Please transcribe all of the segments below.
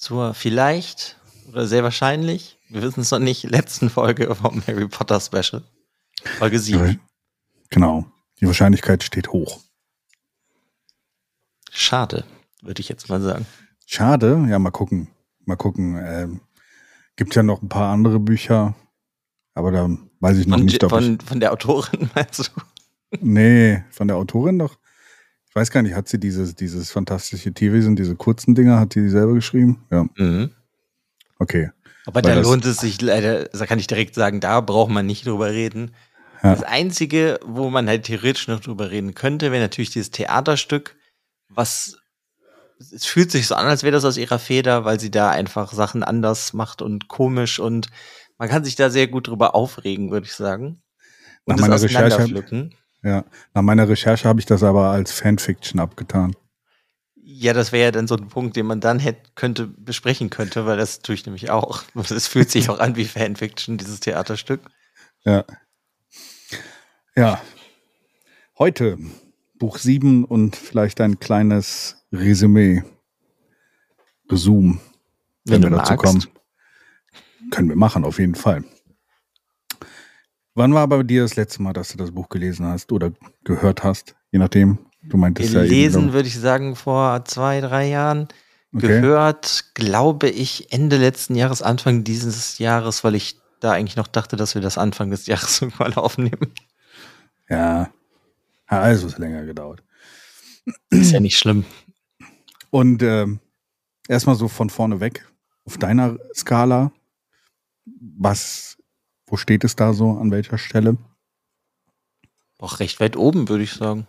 zur vielleicht oder sehr wahrscheinlich, wir wissen es noch nicht, letzten Folge vom Harry Potter Special. Folge 7. Genau. Die Wahrscheinlichkeit steht hoch. Schade, würde ich jetzt mal sagen. Schade, ja, mal gucken. Mal gucken. Ähm, gibt ja noch ein paar andere Bücher, aber da weiß ich noch von, nicht, ob von, ich, von der Autorin, meinst du? Nee, von der Autorin doch. Ich weiß gar nicht, hat sie dieses, dieses fantastische Tierwesen, diese kurzen Dinger, hat sie selber geschrieben? Ja. Mhm. Okay. Aber da lohnt es sich leider, da kann ich direkt sagen, da braucht man nicht drüber reden. Ja. Das Einzige, wo man halt theoretisch noch drüber reden könnte, wäre natürlich dieses Theaterstück, was es fühlt sich so an, als wäre das aus ihrer Feder, weil sie da einfach Sachen anders macht und komisch und man kann sich da sehr gut drüber aufregen, würde ich sagen. Nach Und meiner das Recherche-. Ja. Nach meiner Recherche habe ich das aber als Fanfiction abgetan. Ja, das wäre ja dann so ein Punkt, den man dann hätte, könnte, besprechen könnte, weil das tue ich nämlich auch. Es fühlt sich auch an wie Fanfiction, dieses Theaterstück. Ja. Ja. Heute Buch 7 und vielleicht ein kleines Resümee. Resume, wenn, Wenn wir du dazu magst. kommen. Können wir machen, auf jeden Fall. Wann war bei dir das letzte Mal, dass du das Buch gelesen hast oder gehört hast? Je nachdem. Du meintest ja Gelesen würde ich sagen vor zwei, drei Jahren. Okay. Gehört, glaube ich, Ende letzten Jahres, Anfang dieses Jahres, weil ich da eigentlich noch dachte, dass wir das Anfang des Jahres irgendwann aufnehmen. Ja. also es hat länger gedauert. Ist ja nicht schlimm. Und ähm, erstmal so von vorne weg, auf deiner Skala, was, wo steht es da so, an welcher Stelle? Auch recht weit oben, würde ich sagen.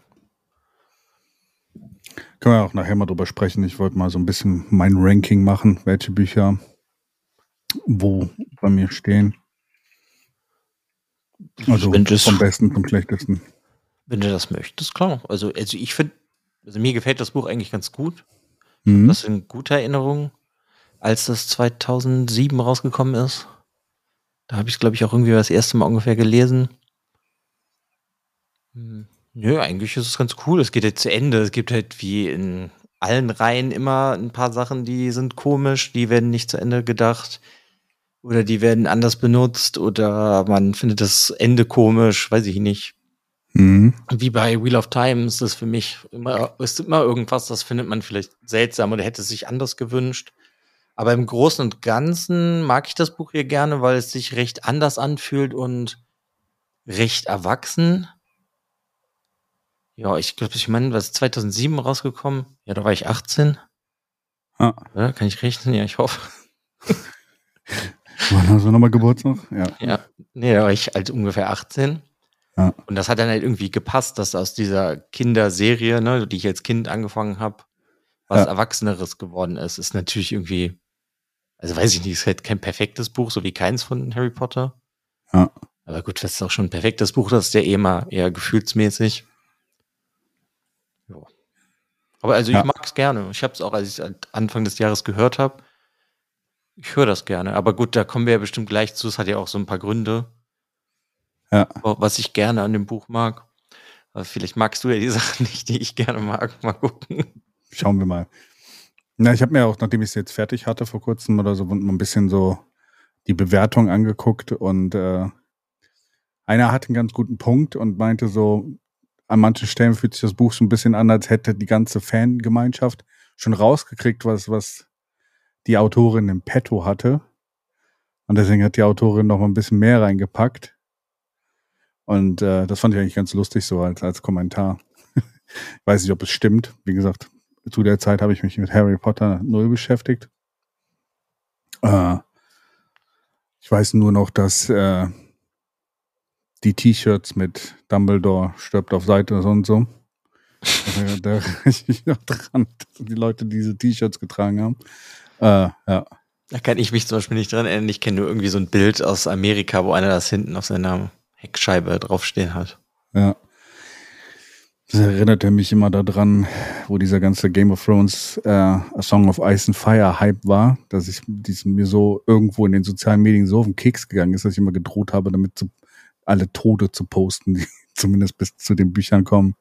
Können wir auch nachher mal drüber sprechen. Ich wollte mal so ein bisschen mein Ranking machen, welche Bücher wo bei mir stehen. Also vom besten zum schlechtesten. Wenn du das möchtest, klar. Also, also ich finde, also mir gefällt das Buch eigentlich ganz gut. Mhm. Das sind gute Erinnerungen, als das 2007 rausgekommen ist. Da habe ich es, glaube ich, auch irgendwie das erste Mal ungefähr gelesen. Hm. Nö, eigentlich ist es ganz cool. Es geht jetzt zu Ende. Es gibt halt wie in allen Reihen immer ein paar Sachen, die sind komisch, die werden nicht zu Ende gedacht. Oder die werden anders benutzt oder man findet das Ende komisch, weiß ich nicht. Mhm. Wie bei Wheel of Time ist das für mich immer, ist immer irgendwas, das findet man vielleicht seltsam oder hätte es sich anders gewünscht. Aber im Großen und Ganzen mag ich das Buch hier gerne, weil es sich recht anders anfühlt und recht erwachsen. Ja, ich glaube, ich meine, was ist 2007 rausgekommen? Ja, da war ich 18. Ah. Ja, kann ich rechnen? Ja, ich hoffe. Wann hast du nochmal Geburtstag? Ja. ja. Nee, da war ich halt ungefähr 18. Ja. Und das hat dann halt irgendwie gepasst, dass aus dieser Kinderserie, ne, die ich als Kind angefangen habe, was ja. Erwachseneres geworden ist, ist natürlich irgendwie, also weiß ich nicht, ist halt kein perfektes Buch, so wie keins von Harry Potter. Ja. Aber gut, das ist auch schon ein perfektes Buch, das ist ja eh mal eher gefühlsmäßig. Ja. Aber also ich ja. mag es gerne. Ich habe es auch, als ich es Anfang des Jahres gehört habe, ich höre das gerne. Aber gut, da kommen wir ja bestimmt gleich zu. Es hat ja auch so ein paar Gründe. Ja. Was ich gerne an dem Buch mag. Aber vielleicht magst du ja die Sachen nicht, die ich gerne mag. Mal gucken. Schauen wir mal. Na, ich habe mir auch, nachdem ich es jetzt fertig hatte vor kurzem oder so, ein bisschen so die Bewertung angeguckt und äh, einer hat einen ganz guten Punkt und meinte so, an manchen Stellen fühlt sich das Buch so ein bisschen an, als hätte die ganze Fangemeinschaft schon rausgekriegt, was, was die Autorin im Petto hatte. Und deswegen hat die Autorin noch mal ein bisschen mehr reingepackt. Und äh, das fand ich eigentlich ganz lustig so als, als Kommentar. ich weiß nicht, ob es stimmt. Wie gesagt, zu der Zeit habe ich mich mit Harry Potter null beschäftigt. Äh, ich weiß nur noch, dass äh, die T-Shirts mit Dumbledore stirbt auf Seite und so. da, da ich mich noch dran, dass die Leute diese T-Shirts getragen haben. Äh, ja. Da kann ich mich zum Beispiel nicht dran erinnern. Ich kenne nur irgendwie so ein Bild aus Amerika, wo einer das hinten auf seiner Heckscheibe draufstehen hat. Ja. Das erinnerte mich immer daran, wo dieser ganze Game of Thrones äh, A Song of Ice and Fire Hype war, dass ich diesen, mir so irgendwo in den sozialen Medien so auf den Keks gegangen ist, dass ich immer gedroht habe, damit zu, alle Tode zu posten, die zumindest bis zu den Büchern kommen,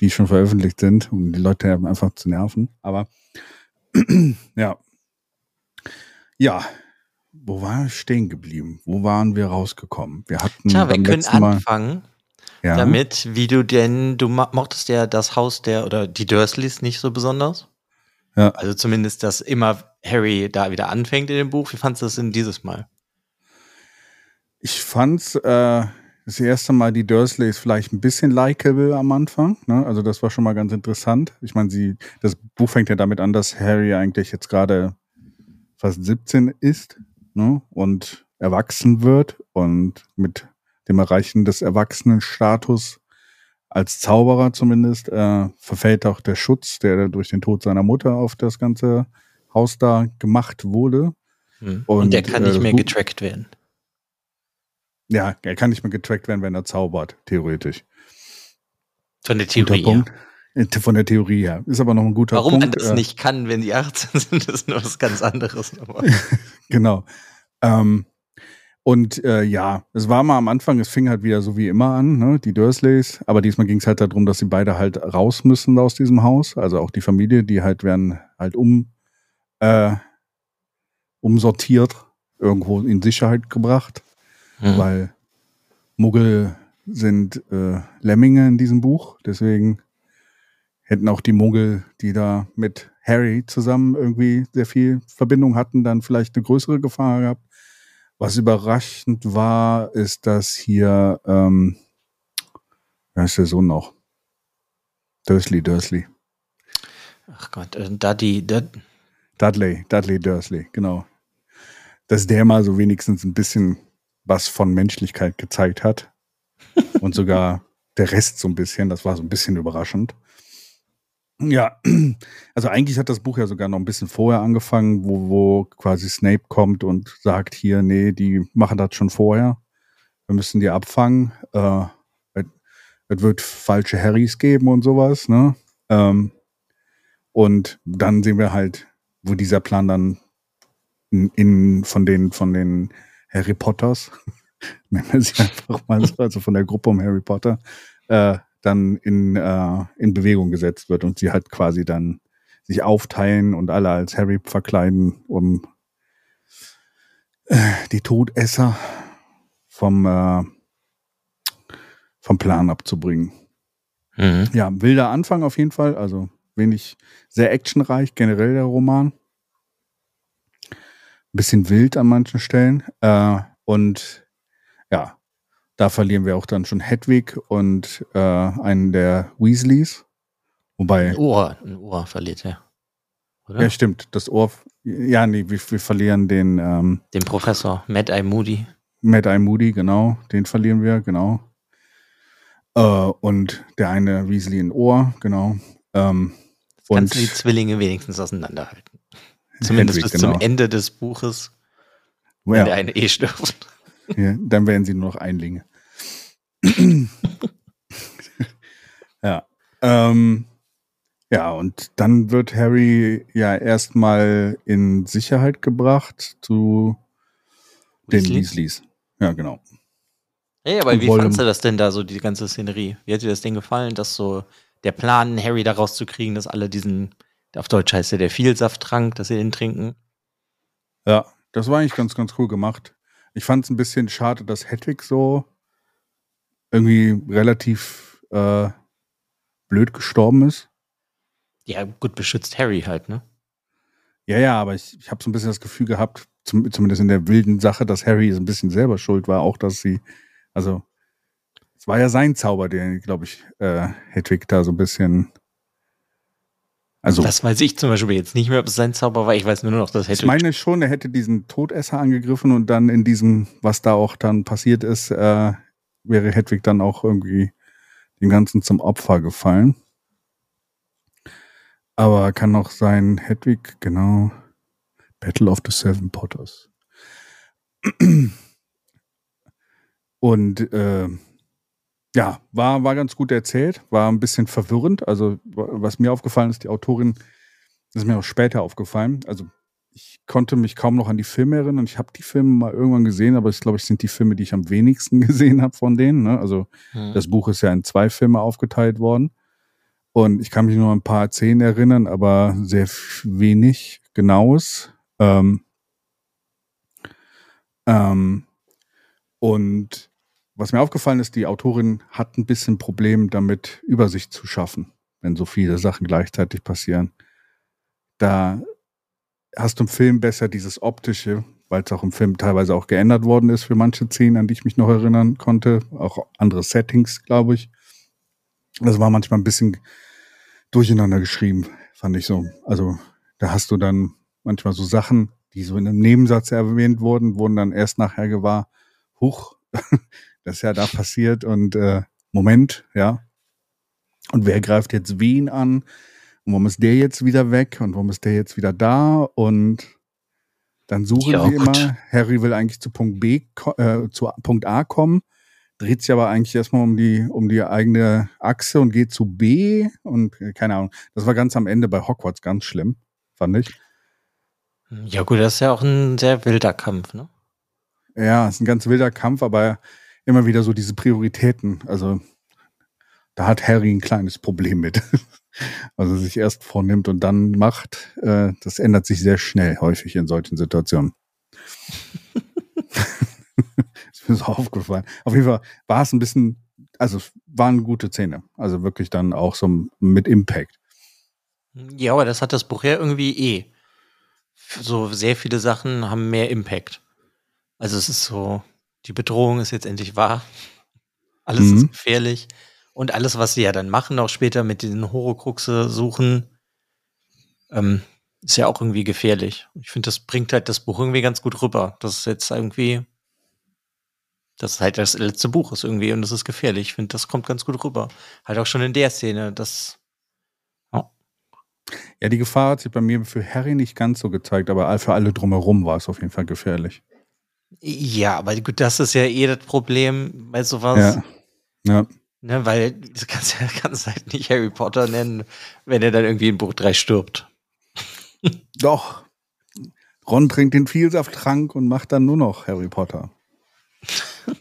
die schon veröffentlicht sind, um die Leute einfach zu nerven. Aber ja, ja, wo war stehen geblieben? Wo waren wir rausgekommen? Wir hatten. Tja, wir können anfangen ja. damit, wie du denn, du mochtest ja das Haus der oder die Dursleys nicht so besonders. Ja. Also zumindest, dass immer Harry da wieder anfängt in dem Buch. Wie fandest du das denn dieses Mal? Ich fand's äh, das erste Mal die Dursleys vielleicht ein bisschen likable am Anfang. Ne? Also das war schon mal ganz interessant. Ich meine, sie, das Buch fängt ja damit an, dass Harry eigentlich jetzt gerade fast 17 ist ne, und erwachsen wird und mit dem Erreichen des Erwachsenenstatus als Zauberer zumindest äh, verfällt auch der Schutz, der durch den Tod seiner Mutter auf das ganze Haus da gemacht wurde. Hm. Und, und der kann nicht äh, mehr getrackt werden. Ja, er kann nicht mehr getrackt werden, wenn er zaubert, theoretisch. Von der Theorie. Ja. Von der Theorie her. Ist aber noch ein guter Warum Punkt. Warum man das äh, nicht kann, wenn die 18 sind, ist nur was ganz anderes. genau. Ähm, und äh, ja, es war mal am Anfang, es fing halt wieder so wie immer an, ne, die Dursleys. Aber diesmal ging es halt darum, dass sie beide halt raus müssen aus diesem Haus. Also auch die Familie, die halt werden halt um äh, umsortiert, irgendwo in Sicherheit gebracht, mhm. weil Muggel sind äh, Lemminge in diesem Buch. Deswegen hätten auch die Muggel, die da mit Harry zusammen irgendwie sehr viel Verbindung hatten, dann vielleicht eine größere Gefahr gehabt. Was überraschend war, ist, dass hier, ähm, wer ist der Sohn noch? Dursley, Dursley. Ach Gott, äh, Dudley, Dud Dudley, Dudley Dursley, genau. dass der mal so wenigstens ein bisschen was von Menschlichkeit gezeigt hat. Und sogar der Rest so ein bisschen, das war so ein bisschen überraschend. Ja, also eigentlich hat das Buch ja sogar noch ein bisschen vorher angefangen, wo, wo quasi Snape kommt und sagt hier, nee, die machen das schon vorher. Wir müssen die abfangen. Äh, es wird falsche Harrys geben und sowas, ne? Ähm, und dann sehen wir halt, wo dieser Plan dann in, in von den, von den Harry Potters, nennen wir sie einfach mal so, also von der Gruppe um Harry Potter, äh, dann in, äh, in Bewegung gesetzt wird und sie halt quasi dann sich aufteilen und alle als Harry verkleiden, um äh, die Todesser vom, äh, vom Plan abzubringen. Mhm. Ja, wilder Anfang auf jeden Fall, also wenig, sehr actionreich, generell der Roman. Bisschen wild an manchen Stellen. Äh, und da verlieren wir auch dann schon Hedwig und äh, einen der Weasleys. Wobei. Ein Ohr, ein Ohr verliert er. Oder? Ja, stimmt. Das Ohr. Ja, nee, wir, wir verlieren den. Ähm, den Professor, Mad Eye Moody. Mad Eye Moody, genau. Den verlieren wir, genau. Äh, und der eine Weasley in Ohr, genau. Ähm, Kannst du die Zwillinge wenigstens auseinanderhalten. Zumindest Hedwig, bis genau. zum Ende des Buches, wenn ja. der eine eh stirbt. Ja, dann werden sie nur noch Einlinge. ja. Ähm, ja, und dann wird Harry ja erstmal in Sicherheit gebracht zu den Weasleys. Ja, genau. Hey, aber und wie fandest du das denn da so, die ganze Szenerie? Wie hat dir das denn gefallen, dass so der Plan, Harry da rauszukriegen, dass alle diesen, auf Deutsch heißt ja der Vielsafttrank, dass sie den trinken? Ja, das war eigentlich ganz, ganz cool gemacht. Ich fand es ein bisschen schade, dass Hedwig so irgendwie relativ äh, blöd gestorben ist. Ja, gut beschützt Harry halt, ne? Ja, ja, aber ich, ich habe so ein bisschen das Gefühl gehabt, zum, zumindest in der wilden Sache, dass Harry so ein bisschen selber schuld war, auch dass sie, also es war ja sein Zauber, der, glaube ich, äh, Hedwig da so ein bisschen also, das weiß ich zum Beispiel jetzt nicht mehr, ob es sein Zauber war. Ich weiß nur noch, dass hätte. Ich meine schon, er hätte diesen Todesser angegriffen und dann in diesem, was da auch dann passiert ist, äh, wäre Hedwig dann auch irgendwie dem Ganzen zum Opfer gefallen. Aber kann auch sein, Hedwig, genau. Battle of the Seven Potters. Und äh, ja, war, war ganz gut erzählt, war ein bisschen verwirrend. Also, was mir aufgefallen ist, die Autorin, das ist mir auch später aufgefallen. Also, ich konnte mich kaum noch an die Filme erinnern. Ich habe die Filme mal irgendwann gesehen, aber ich glaube, es sind die Filme, die ich am wenigsten gesehen habe von denen. Ne? Also, mhm. das Buch ist ja in zwei Filme aufgeteilt worden. Und ich kann mich nur an ein paar Szenen erinnern, aber sehr wenig Genaues. Ähm, ähm, und was mir aufgefallen ist, die Autorin hat ein bisschen Problem damit, Übersicht zu schaffen, wenn so viele Sachen gleichzeitig passieren. Da hast du im Film besser dieses optische, weil es auch im Film teilweise auch geändert worden ist für manche Szenen, an die ich mich noch erinnern konnte. Auch andere Settings, glaube ich. Das war manchmal ein bisschen durcheinander geschrieben, fand ich so. Also da hast du dann manchmal so Sachen, die so in einem Nebensatz erwähnt wurden, wurden dann erst nachher gewahr, huch, das ist ja da passiert und äh, Moment, ja. Und wer greift jetzt wen an? Und warum ist der jetzt wieder weg? Und warum ist der jetzt wieder da? Und dann suchen ja, sie immer, Harry will eigentlich zu Punkt B, äh, zu Punkt A kommen, dreht sich aber eigentlich erstmal um die, um die eigene Achse und geht zu B und äh, keine Ahnung. Das war ganz am Ende bei Hogwarts ganz schlimm, fand ich. Ja, gut, das ist ja auch ein sehr wilder Kampf, ne? Ja, es ist ein ganz wilder Kampf, aber immer wieder so diese Prioritäten. Also da hat Harry ein kleines Problem mit. Also sich erst vornimmt und dann macht, äh, das ändert sich sehr schnell, häufig in solchen Situationen. ist mir so aufgefallen. Auf jeden Fall war es ein bisschen, also waren gute Szene. Also wirklich dann auch so mit Impact. Ja, aber das hat das Buch ja irgendwie eh. So sehr viele Sachen haben mehr Impact. Also es ist so, die Bedrohung ist jetzt endlich wahr. Alles mhm. ist gefährlich. Und alles, was sie ja dann machen, auch später mit diesen Horocruxe suchen, ähm, ist ja auch irgendwie gefährlich. Ich finde, das bringt halt das Buch irgendwie ganz gut rüber. Das ist jetzt irgendwie, das ist halt das letzte Buch ist irgendwie und das ist gefährlich. Ich finde, das kommt ganz gut rüber. Halt auch schon in der Szene, das. Oh. Ja, die Gefahr hat sich bei mir für Harry nicht ganz so gezeigt, aber für alle drumherum war es auf jeden Fall gefährlich. Ja, aber gut, das ist ja eh das Problem bei sowas. Ja. ja. Ne, weil du kannst ja kannst halt nicht Harry Potter nennen, wenn er dann irgendwie in Buch 3 stirbt. Doch. Ron trinkt den Vielsafttrank und macht dann nur noch Harry Potter.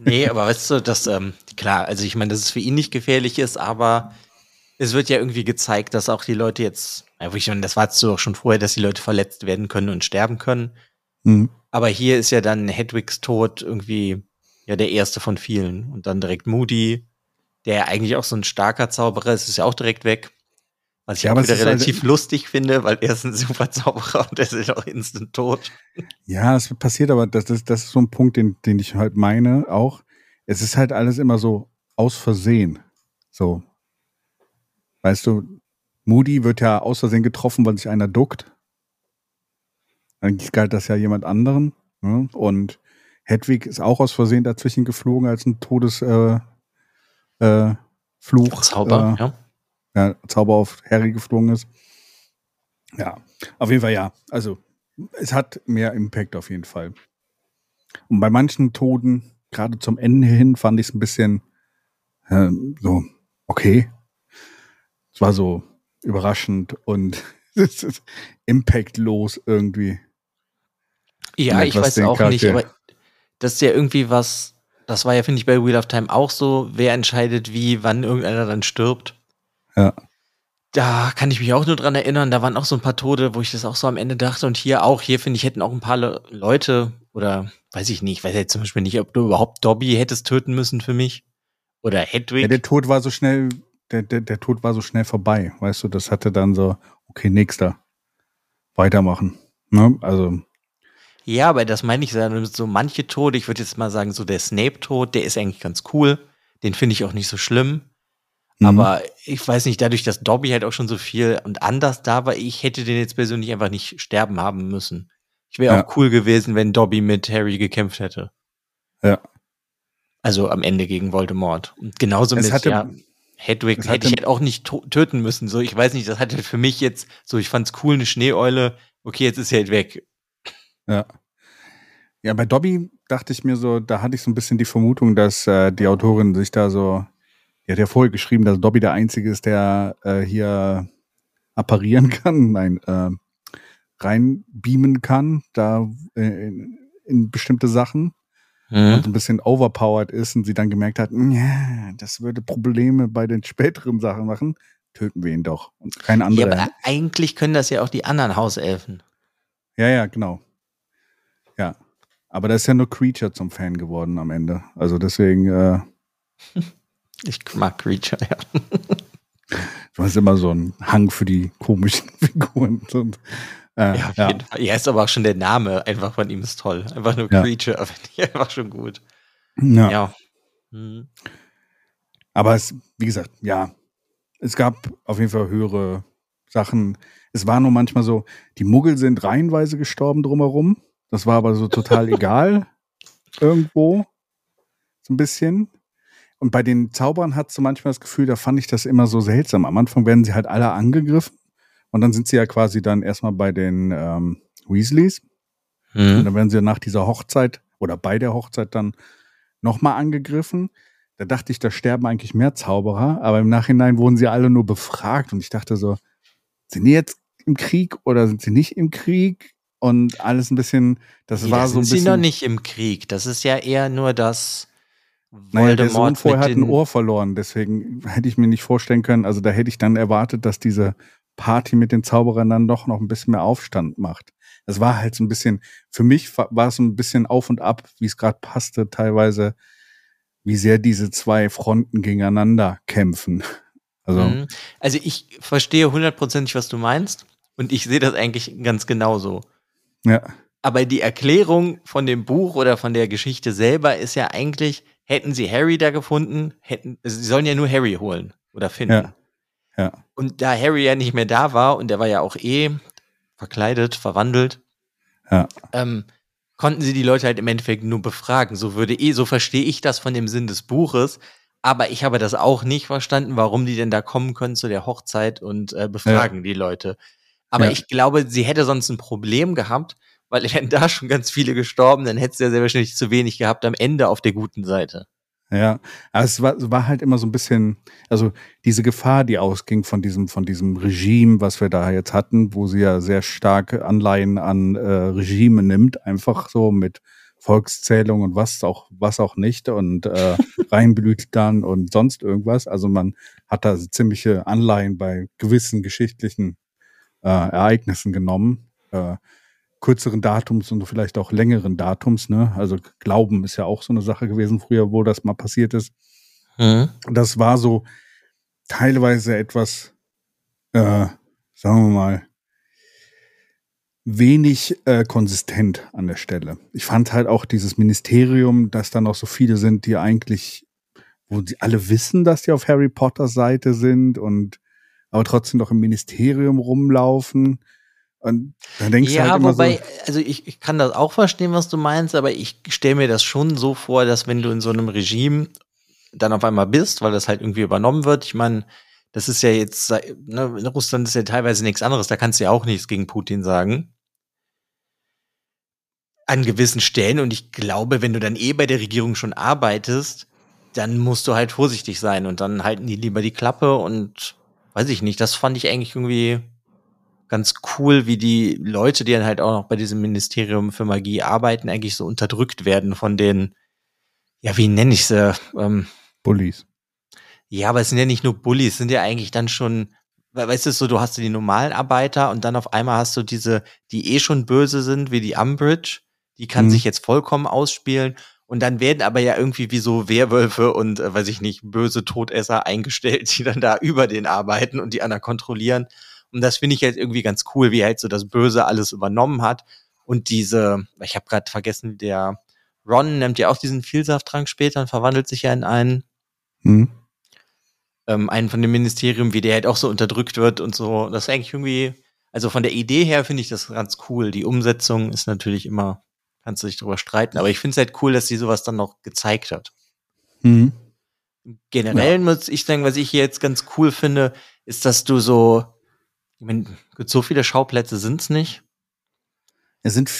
nee, aber weißt du, dass, ähm, klar, also ich meine, dass es für ihn nicht gefährlich ist, aber es wird ja irgendwie gezeigt, dass auch die Leute jetzt, ich meine, das war jetzt doch schon vorher, dass die Leute verletzt werden können und sterben können. Mhm. Aber hier ist ja dann Hedwigs Tod irgendwie ja der erste von vielen. Und dann direkt Moody, der eigentlich auch so ein starker Zauberer ist, ist ja auch direkt weg. Was ich ja, auch wieder relativ halt, lustig finde, weil er ist ein super Zauberer und er ist auch instant tot. Ja, es passiert aber, das, das, das ist so ein Punkt, den, den ich halt meine auch. Es ist halt alles immer so aus Versehen. So. Weißt du, Moody wird ja aus Versehen getroffen, weil sich einer duckt. Eigentlich galt das ja jemand anderen. Ne? Und Hedwig ist auch aus Versehen dazwischen geflogen, als ein Todesfluch. Äh, äh, Zauber, äh, ja. ja. Zauber auf Harry geflogen ist. Ja, auf jeden Fall ja. Also, es hat mehr Impact auf jeden Fall. Und bei manchen Toten, gerade zum Ende hin, fand ich es ein bisschen äh, so, okay. Es war so überraschend und impactlos irgendwie. Ja, ich weiß auch Charakter. nicht, aber das ist ja irgendwie was, das war ja, finde ich, bei Wheel of Time auch so, wer entscheidet wie, wann irgendeiner dann stirbt. Ja. Da kann ich mich auch nur dran erinnern, da waren auch so ein paar Tode, wo ich das auch so am Ende dachte. Und hier auch, hier finde ich, hätten auch ein paar Le Leute oder weiß ich nicht, weiß jetzt zum Beispiel nicht, ob du überhaupt Dobby hättest töten müssen für mich. Oder Hedwig. Ja, der Tod war so schnell, der, der, der Tod war so schnell vorbei, weißt du, das hatte dann so, okay, nächster. Weitermachen. Ne? Also ja, aber das meine ich so manche Tode, ich würde jetzt mal sagen, so der Snape-Tod, der ist eigentlich ganz cool. Den finde ich auch nicht so schlimm. Mhm. Aber ich weiß nicht, dadurch, dass Dobby halt auch schon so viel und anders da war, ich hätte den jetzt persönlich einfach nicht sterben haben müssen. Ich wäre ja. auch cool gewesen, wenn Dobby mit Harry gekämpft hätte. Ja. Also am Ende gegen Voldemort. Und genauso es mit hatte, ja, Hedwig hätte, ich halt auch nicht töten müssen. So, ich weiß nicht, das hatte für mich jetzt so, ich fand's cool, eine Schneeeule. Okay, jetzt ist sie halt weg. Ja. Ja, bei Dobby dachte ich mir so, da hatte ich so ein bisschen die Vermutung, dass äh, die Autorin sich da so, die hat ja vorher geschrieben, dass Dobby der Einzige ist, der äh, hier apparieren kann, nein, äh, reinbeamen kann, da äh, in, in bestimmte Sachen. Mhm. Und ein bisschen overpowered ist und sie dann gemerkt hat, ja, das würde Probleme bei den späteren Sachen machen, töten wir ihn doch. Und kein anderer. Ja, aber eigentlich können das ja auch die anderen Hauselfen. Ja, ja, genau. Ja. Aber da ist ja nur Creature zum Fan geworden am Ende. Also deswegen. Äh, ich mag Creature, ja. Du hast immer so einen Hang für die komischen Figuren. Und, äh, ja, auf ja. jeden Fall. Ja, ist aber auch schon der Name einfach von ihm ist toll. Einfach nur ja. Creature, finde ich einfach schon gut. Ja. ja. Mhm. Aber es, wie gesagt, ja, es gab auf jeden Fall höhere Sachen. Es war nur manchmal so, die Muggel sind reihenweise gestorben drumherum. Das war aber so total egal. Irgendwo. So ein bisschen. Und bei den Zaubern hat so manchmal das Gefühl, da fand ich das immer so seltsam. Am Anfang werden sie halt alle angegriffen. Und dann sind sie ja quasi dann erstmal bei den ähm, Weasleys. Mhm. Und dann werden sie nach dieser Hochzeit oder bei der Hochzeit dann nochmal angegriffen. Da dachte ich, da sterben eigentlich mehr Zauberer, aber im Nachhinein wurden sie alle nur befragt und ich dachte so, sind die jetzt im Krieg oder sind sie nicht im Krieg? Und alles ein bisschen, das nee, war so ein bisschen. sie noch nicht im Krieg. Das ist ja eher nur das. Voldemort naja, der Sohn vorher hat ein Ohr verloren, deswegen hätte ich mir nicht vorstellen können, also da hätte ich dann erwartet, dass diese Party mit den Zauberern dann doch noch ein bisschen mehr Aufstand macht. Das war halt so ein bisschen, für mich war es ein bisschen auf und ab, wie es gerade passte, teilweise, wie sehr diese zwei Fronten gegeneinander kämpfen. Also, mhm. also ich verstehe hundertprozentig, was du meinst und ich sehe das eigentlich ganz genauso. Ja. Aber die Erklärung von dem Buch oder von der Geschichte selber ist ja eigentlich, hätten sie Harry da gefunden, hätten, also sie sollen ja nur Harry holen oder finden. Ja. Ja. Und da Harry ja nicht mehr da war und der war ja auch eh verkleidet, verwandelt, Ja. ähm, konnten sie die Leute halt im Endeffekt nur befragen. So würde eh, so verstehe ich das von dem Sinn des Buches. Aber ich habe das auch nicht verstanden, warum die denn da kommen können zu der Hochzeit und äh, befragen die Leute. Aber Ja. ich glaube, sie hätte sonst ein Problem gehabt, weil wären da schon ganz viele gestorben, dann hätte sie ja sehr wahrscheinlich zu wenig gehabt am Ende auf der guten Seite. Ja, aber es war, war halt immer so ein bisschen, also diese Gefahr, die ausging von diesem, von diesem Regime, was wir da jetzt hatten, wo sie ja sehr starke Anleihen an äh, Regime nimmt, einfach so mit Volkszählung und was auch, was auch nicht und äh, Reinblütern und sonst irgendwas. Also man hat da ziemliche Anleihen bei gewissen geschichtlichen äh, Ereignissen genommen. Äh, kürzeren Datums und vielleicht auch längeren Datums, ne? Also Glauben ist ja auch so eine Sache gewesen früher, wo das mal passiert ist. Das war so teilweise etwas, äh, sagen wir mal, wenig äh, konsistent an der Stelle. Ich fand halt auch dieses Ministerium, dass da noch so viele sind, die eigentlich, wo sie alle wissen, dass die auf Harry Potter Seite sind und aber trotzdem noch im Ministerium rumlaufen. Und dann denkst du Ja, halt immer wobei, so, also ich, ich kann das auch verstehen, was du meinst, aber ich stelle mir das schon so vor, dass wenn du in so einem Regime dann auf einmal bist, weil das halt irgendwie übernommen wird, ich meine, das ist ja jetzt, ne, in Russland ist ja teilweise nichts anderes, da kannst du ja auch nichts gegen Putin sagen. An gewissen Stellen und ich glaube, wenn du dann eh bei der Regierung schon arbeitest, dann musst du halt vorsichtig sein und dann halten die lieber die Klappe und weiß ich nicht, das fand ich eigentlich irgendwie ganz cool, wie die Leute, die dann halt auch noch bei diesem Ministerium für Magie arbeiten, eigentlich so unterdrückt werden von den, ja, wie nenne ich sie? Ähm, Bullies. ja, aber es sind ja nicht nur Bullies, es sind ja eigentlich dann schon, we- weißt du, so, du hast die normalen Arbeiter und dann auf einmal hast du diese, die eh schon böse sind, wie die Umbridge, die kann Mhm. sich jetzt vollkommen ausspielen und dann werden aber ja irgendwie wie so Werwölfe und, äh, weiß ich nicht, böse Todesser eingestellt, die dann da über den arbeiten und die anderen kontrollieren. Und das finde ich halt irgendwie ganz cool, wie halt so das Böse alles übernommen hat. Und diese, ich habe gerade vergessen, der Ron nimmt ja auch diesen Vielsafttrank später und verwandelt sich ja in einen Hm? ähm, einen von dem Ministerium, wie der halt auch so unterdrückt wird und so. Das ist eigentlich irgendwie, also von der Idee her finde ich das ganz cool. Die Umsetzung ist natürlich immer, kannst du dich drüber streiten, aber ich finde es halt cool, dass sie sowas dann noch gezeigt hat. Hm? Generell muss ich sagen, was ich hier jetzt ganz cool finde, ist, dass du so, ich meine, gut, so viele Schauplätze sind's nicht. Es sind,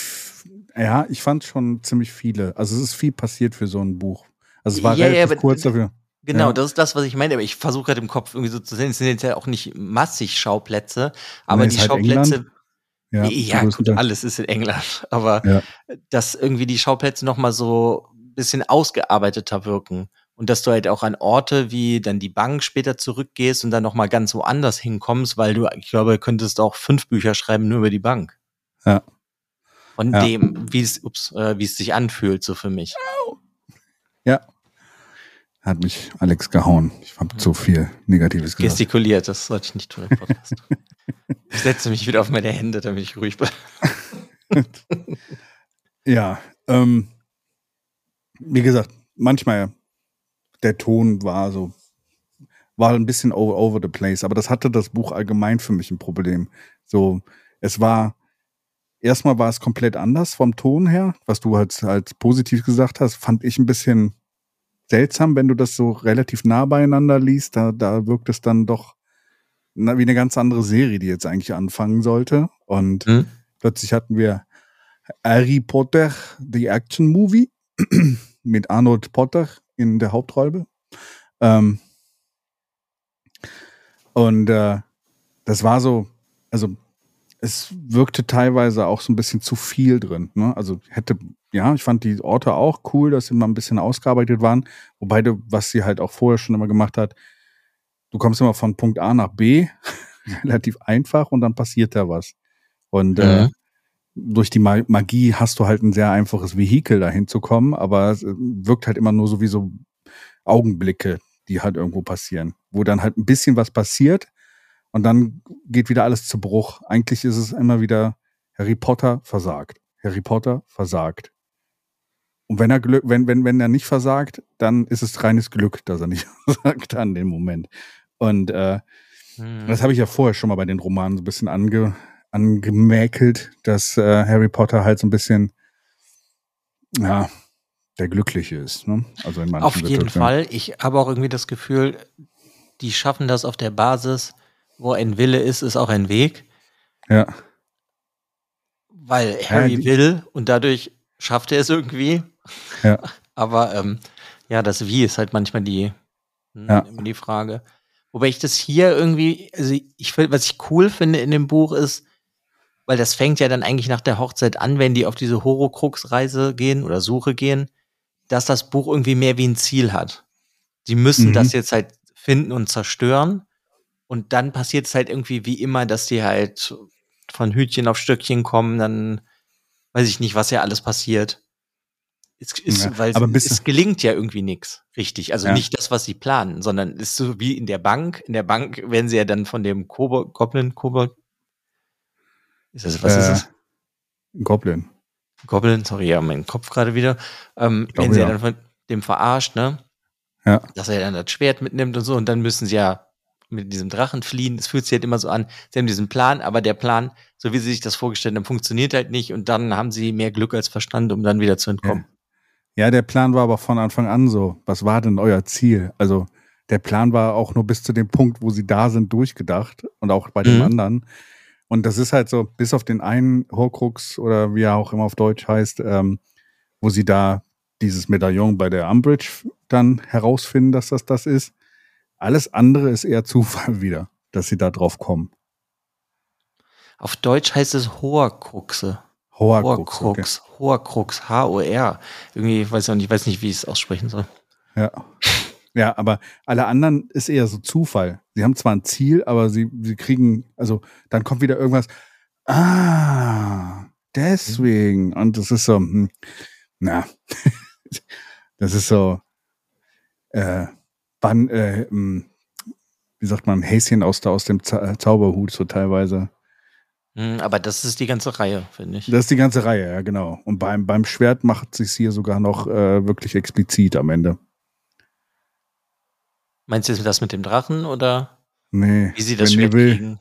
ja, ich fand schon ziemlich viele. Also es ist viel passiert für so ein Buch. Also es war Ja, ja, relativ aber- kurz dafür. Genau, Ja. das ist das, was ich meine, aber ich versuche gerade im Kopf irgendwie so zu sehen, es sind jetzt ja auch nicht massig Schauplätze, aber Nee, die halt Schauplätze, England. Ja, Ja, gut, alles ist in England, aber Ja. dass irgendwie die Schauplätze noch mal so ein bisschen ausgearbeiteter wirken und dass du halt auch an Orte wie dann die Bank später zurückgehst und dann noch mal ganz woanders hinkommst, weil du, ich glaube, könntest auch fünf Bücher schreiben nur über die Bank. Ja. Von Ja. dem, wie es, ups, äh, wie es sich anfühlt, so für mich. Ja. Hat mich Alex gehauen. Ich habe zu viel Negatives gesagt. Gestikuliert, das sollte ich nicht tun im Podcast. ich setze mich wieder auf meine Hände, damit ich ruhig bin. Ja, ähm, wie gesagt, manchmal der Ton war so, war ein bisschen over, over the place, aber das hatte das Buch allgemein für mich ein Problem. So, es war, erstmal war es komplett anders vom Ton her, was du als, als positiv gesagt hast, fand ich ein bisschen seltsam, wenn du das so relativ nah beieinander liest, da, da wirkt es dann doch na, wie eine ganz andere Serie, die jetzt eigentlich anfangen sollte und Hm? plötzlich hatten wir Harry Potter, The Action Movie, mit Arnold Potter in der Hauptrolle. Ähm, und äh, das war so, also es wirkte teilweise auch so ein bisschen zu viel drin. Ne? Also hätte, ja, ich fand die Orte auch cool, dass sie mal ein bisschen ausgearbeitet waren. Wobei du, was sie halt auch vorher schon immer gemacht hat, du kommst immer von Punkt A nach B, relativ einfach und dann passiert da was. Und äh, Mhm. durch die Ma- Magie hast du halt ein sehr einfaches Vehikel dahin zu kommen, aber es äh, wirkt halt immer nur so wie so Augenblicke, die halt irgendwo passieren, wo dann halt ein bisschen was passiert und dann geht wieder alles zu Bruch. Eigentlich ist es immer wieder Harry Potter versagt. Harry Potter versagt. Und wenn er Glück, wenn, wenn, wenn er nicht versagt, dann ist es reines Glück, dass er nicht versagt an dem Moment. Und äh, Mhm. Das habe ich ja vorher schon mal bei den Romanen so ein bisschen ange, angemäkelt, dass äh, Harry Potter halt so ein bisschen, ja, der Glückliche ist. Ne? Also in Auf jeden Fall. Ich habe auch irgendwie das Gefühl, die schaffen das auf der Basis, wo ein Wille ist, ist auch ein Weg. Ja. Weil Harry ja, will und dadurch schafft er es irgendwie. Ja. Aber ähm, ja, das Wie ist halt manchmal die, hm, ja. die Frage. Wobei ich das hier irgendwie, also ich, was ich cool finde in dem Buch ist, weil das fängt ja dann eigentlich nach der Hochzeit an, wenn die auf diese Horocrux-Reise gehen oder Suche gehen, dass das Buch irgendwie mehr wie ein Ziel hat. Die müssen mhm. das jetzt halt finden und zerstören. Und dann passiert es halt irgendwie wie immer, dass die halt von Hütchen auf Stöckchen kommen, dann weiß ich nicht, was ja alles passiert. Es, ist, ja, weil es, es, gelingt ja irgendwie nichts, richtig. Also ja. nicht das, was sie planen, sondern es ist so wie in der Bank. In der Bank werden sie ja dann von dem Kobo Goblin, Kobo ist das, was äh, ist das? Goblin. Goblin, sorry, ja, mein Kopf gerade wieder. Ähm, wenn sie ja dann von dem verarscht, ne? Ja. Dass er dann das Schwert mitnimmt und so, und dann müssen sie ja mit diesem Drachen fliehen. Es fühlt sich halt immer so an, sie haben diesen Plan, aber der Plan, so wie sie sich das vorgestellt haben, funktioniert halt nicht und dann haben sie mehr Glück als Verstand, um dann wieder zu entkommen. Ja. der Plan war aber von Anfang an so. Was war denn euer Ziel? Also der Plan war auch nur bis zu dem Punkt, wo sie da sind, durchgedacht und auch bei mhm. dem anderen. Und das ist halt so, bis auf den einen Horcrux oder wie er auch immer auf Deutsch heißt, ähm, wo sie da dieses Medaillon bei der Umbridge dann herausfinden, dass das das ist. Alles andere ist eher Zufall wieder, dass sie da drauf kommen. Auf Deutsch heißt es Horcruxe. Horcrux. Horcrux. Okay. Horcrux. H-O-R. Irgendwie, weiß ich, nicht, ich weiß nicht, wie ich es aussprechen soll. Ja. Ja, aber alle anderen ist eher so Zufall. Sie haben zwar ein Ziel, aber sie, sie kriegen, also dann kommt wieder irgendwas. Ah, deswegen. Und das ist so, hm, na, das ist so, äh, wann, äh, hm, wie sagt man, Häschen aus, aus dem Za Zauberhut so teilweise. Hm, aber das ist die ganze Reihe, finde ich. Das ist die ganze Reihe, ja, genau. Und beim, beim Schwert macht sich hier sogar noch äh, wirklich explizit am Ende. Meinst du das mit dem Drachen oder? Nee. Wie sie das Schwert Neville, kriegen?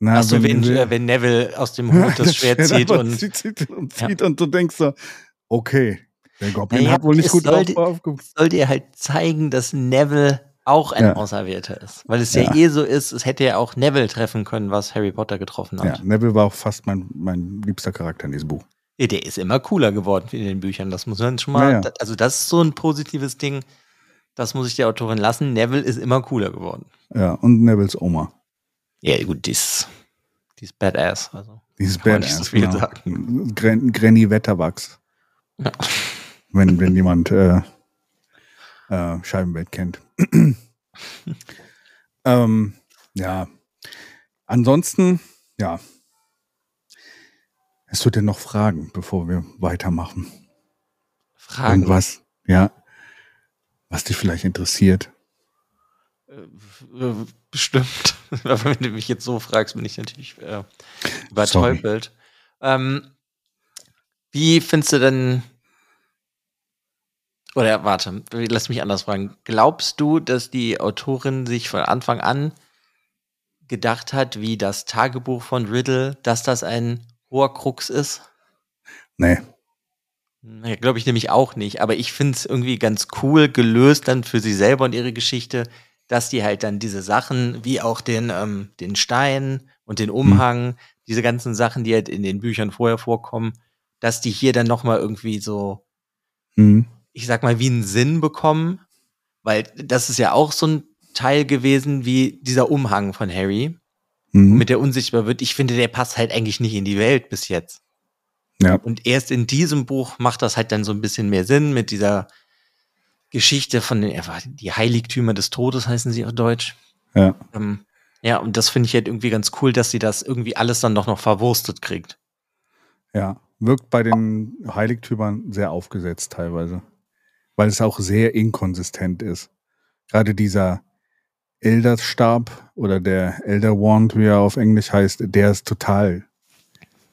Na, Achso, wenn, wenn, wenn, Neville aus dem Hut das, das Schwert, zieht und, zieht, zieht und, zieht ja. und du denkst so, okay, der Goblin naja, hat wohl nicht gut sollte, aufgepasst. Soll dir halt zeigen, dass Neville auch ein ja. Auserwählter ist. Weil es ja. ja. eh so ist, es hätte ja auch Neville treffen können, was Harry Potter getroffen hat. Ja, Neville war auch fast mein, mein liebster Charakter in diesem Buch. Ja, der ist immer cooler geworden in den Büchern. Das muss man schon mal, also das ist so ein positives Ding. Das muss ich der Autorin lassen. Neville ist immer cooler geworden. Ja, und Nevilles Oma. Ja, gut, die ist, die ist badass. Also, die ist badass. So viel genau. sagen. Gren Granny Wetterwachs. Ja. Wenn, wenn jemand äh, äh, Scheibenwelt kennt. ähm, ja. Ansonsten, ja. Hast du denn noch Fragen, bevor wir weitermachen? Fragen? Irgendwas? Ja was dich vielleicht interessiert? Äh, bestimmt. Wenn du mich jetzt so fragst, bin ich natürlich äh, übertäubelt. Ähm, wie findest du denn, oder warte, lass mich anders fragen. Glaubst du, dass die Autorin sich von Anfang an gedacht hat, wie das Tagebuch von Riddle, dass das ein hoher Krux ist? Nee. Ja, Glaube ich nämlich auch nicht. Aber ich finde es irgendwie ganz cool gelöst dann für sie selber und ihre Geschichte, dass die halt dann diese Sachen, wie auch den, ähm, den Stein und den Umhang, mhm. diese ganzen Sachen, die halt in den Büchern vorher vorkommen, dass die hier dann nochmal irgendwie so, mhm. Ich sag mal, wie einen Sinn bekommen. Weil das ist ja auch so ein Teil gewesen wie dieser Umhang von Harry, mhm. mit der unsichtbar wird. Ich finde, der passt halt eigentlich nicht in die Welt bis jetzt. Ja. Und erst in diesem Buch macht das halt dann so ein bisschen mehr Sinn mit dieser Geschichte von den, die Heiligtümer des Todes heißen sie auf Deutsch. Ja. Ähm, ja, und das finde ich halt irgendwie ganz cool, dass sie das irgendwie alles dann doch noch verwurstet kriegt. Ja, wirkt bei den Heiligtümern sehr aufgesetzt teilweise, weil es auch sehr inkonsistent ist. Gerade dieser Elderstab oder der Elder Wand, wie er auf Englisch heißt, der ist total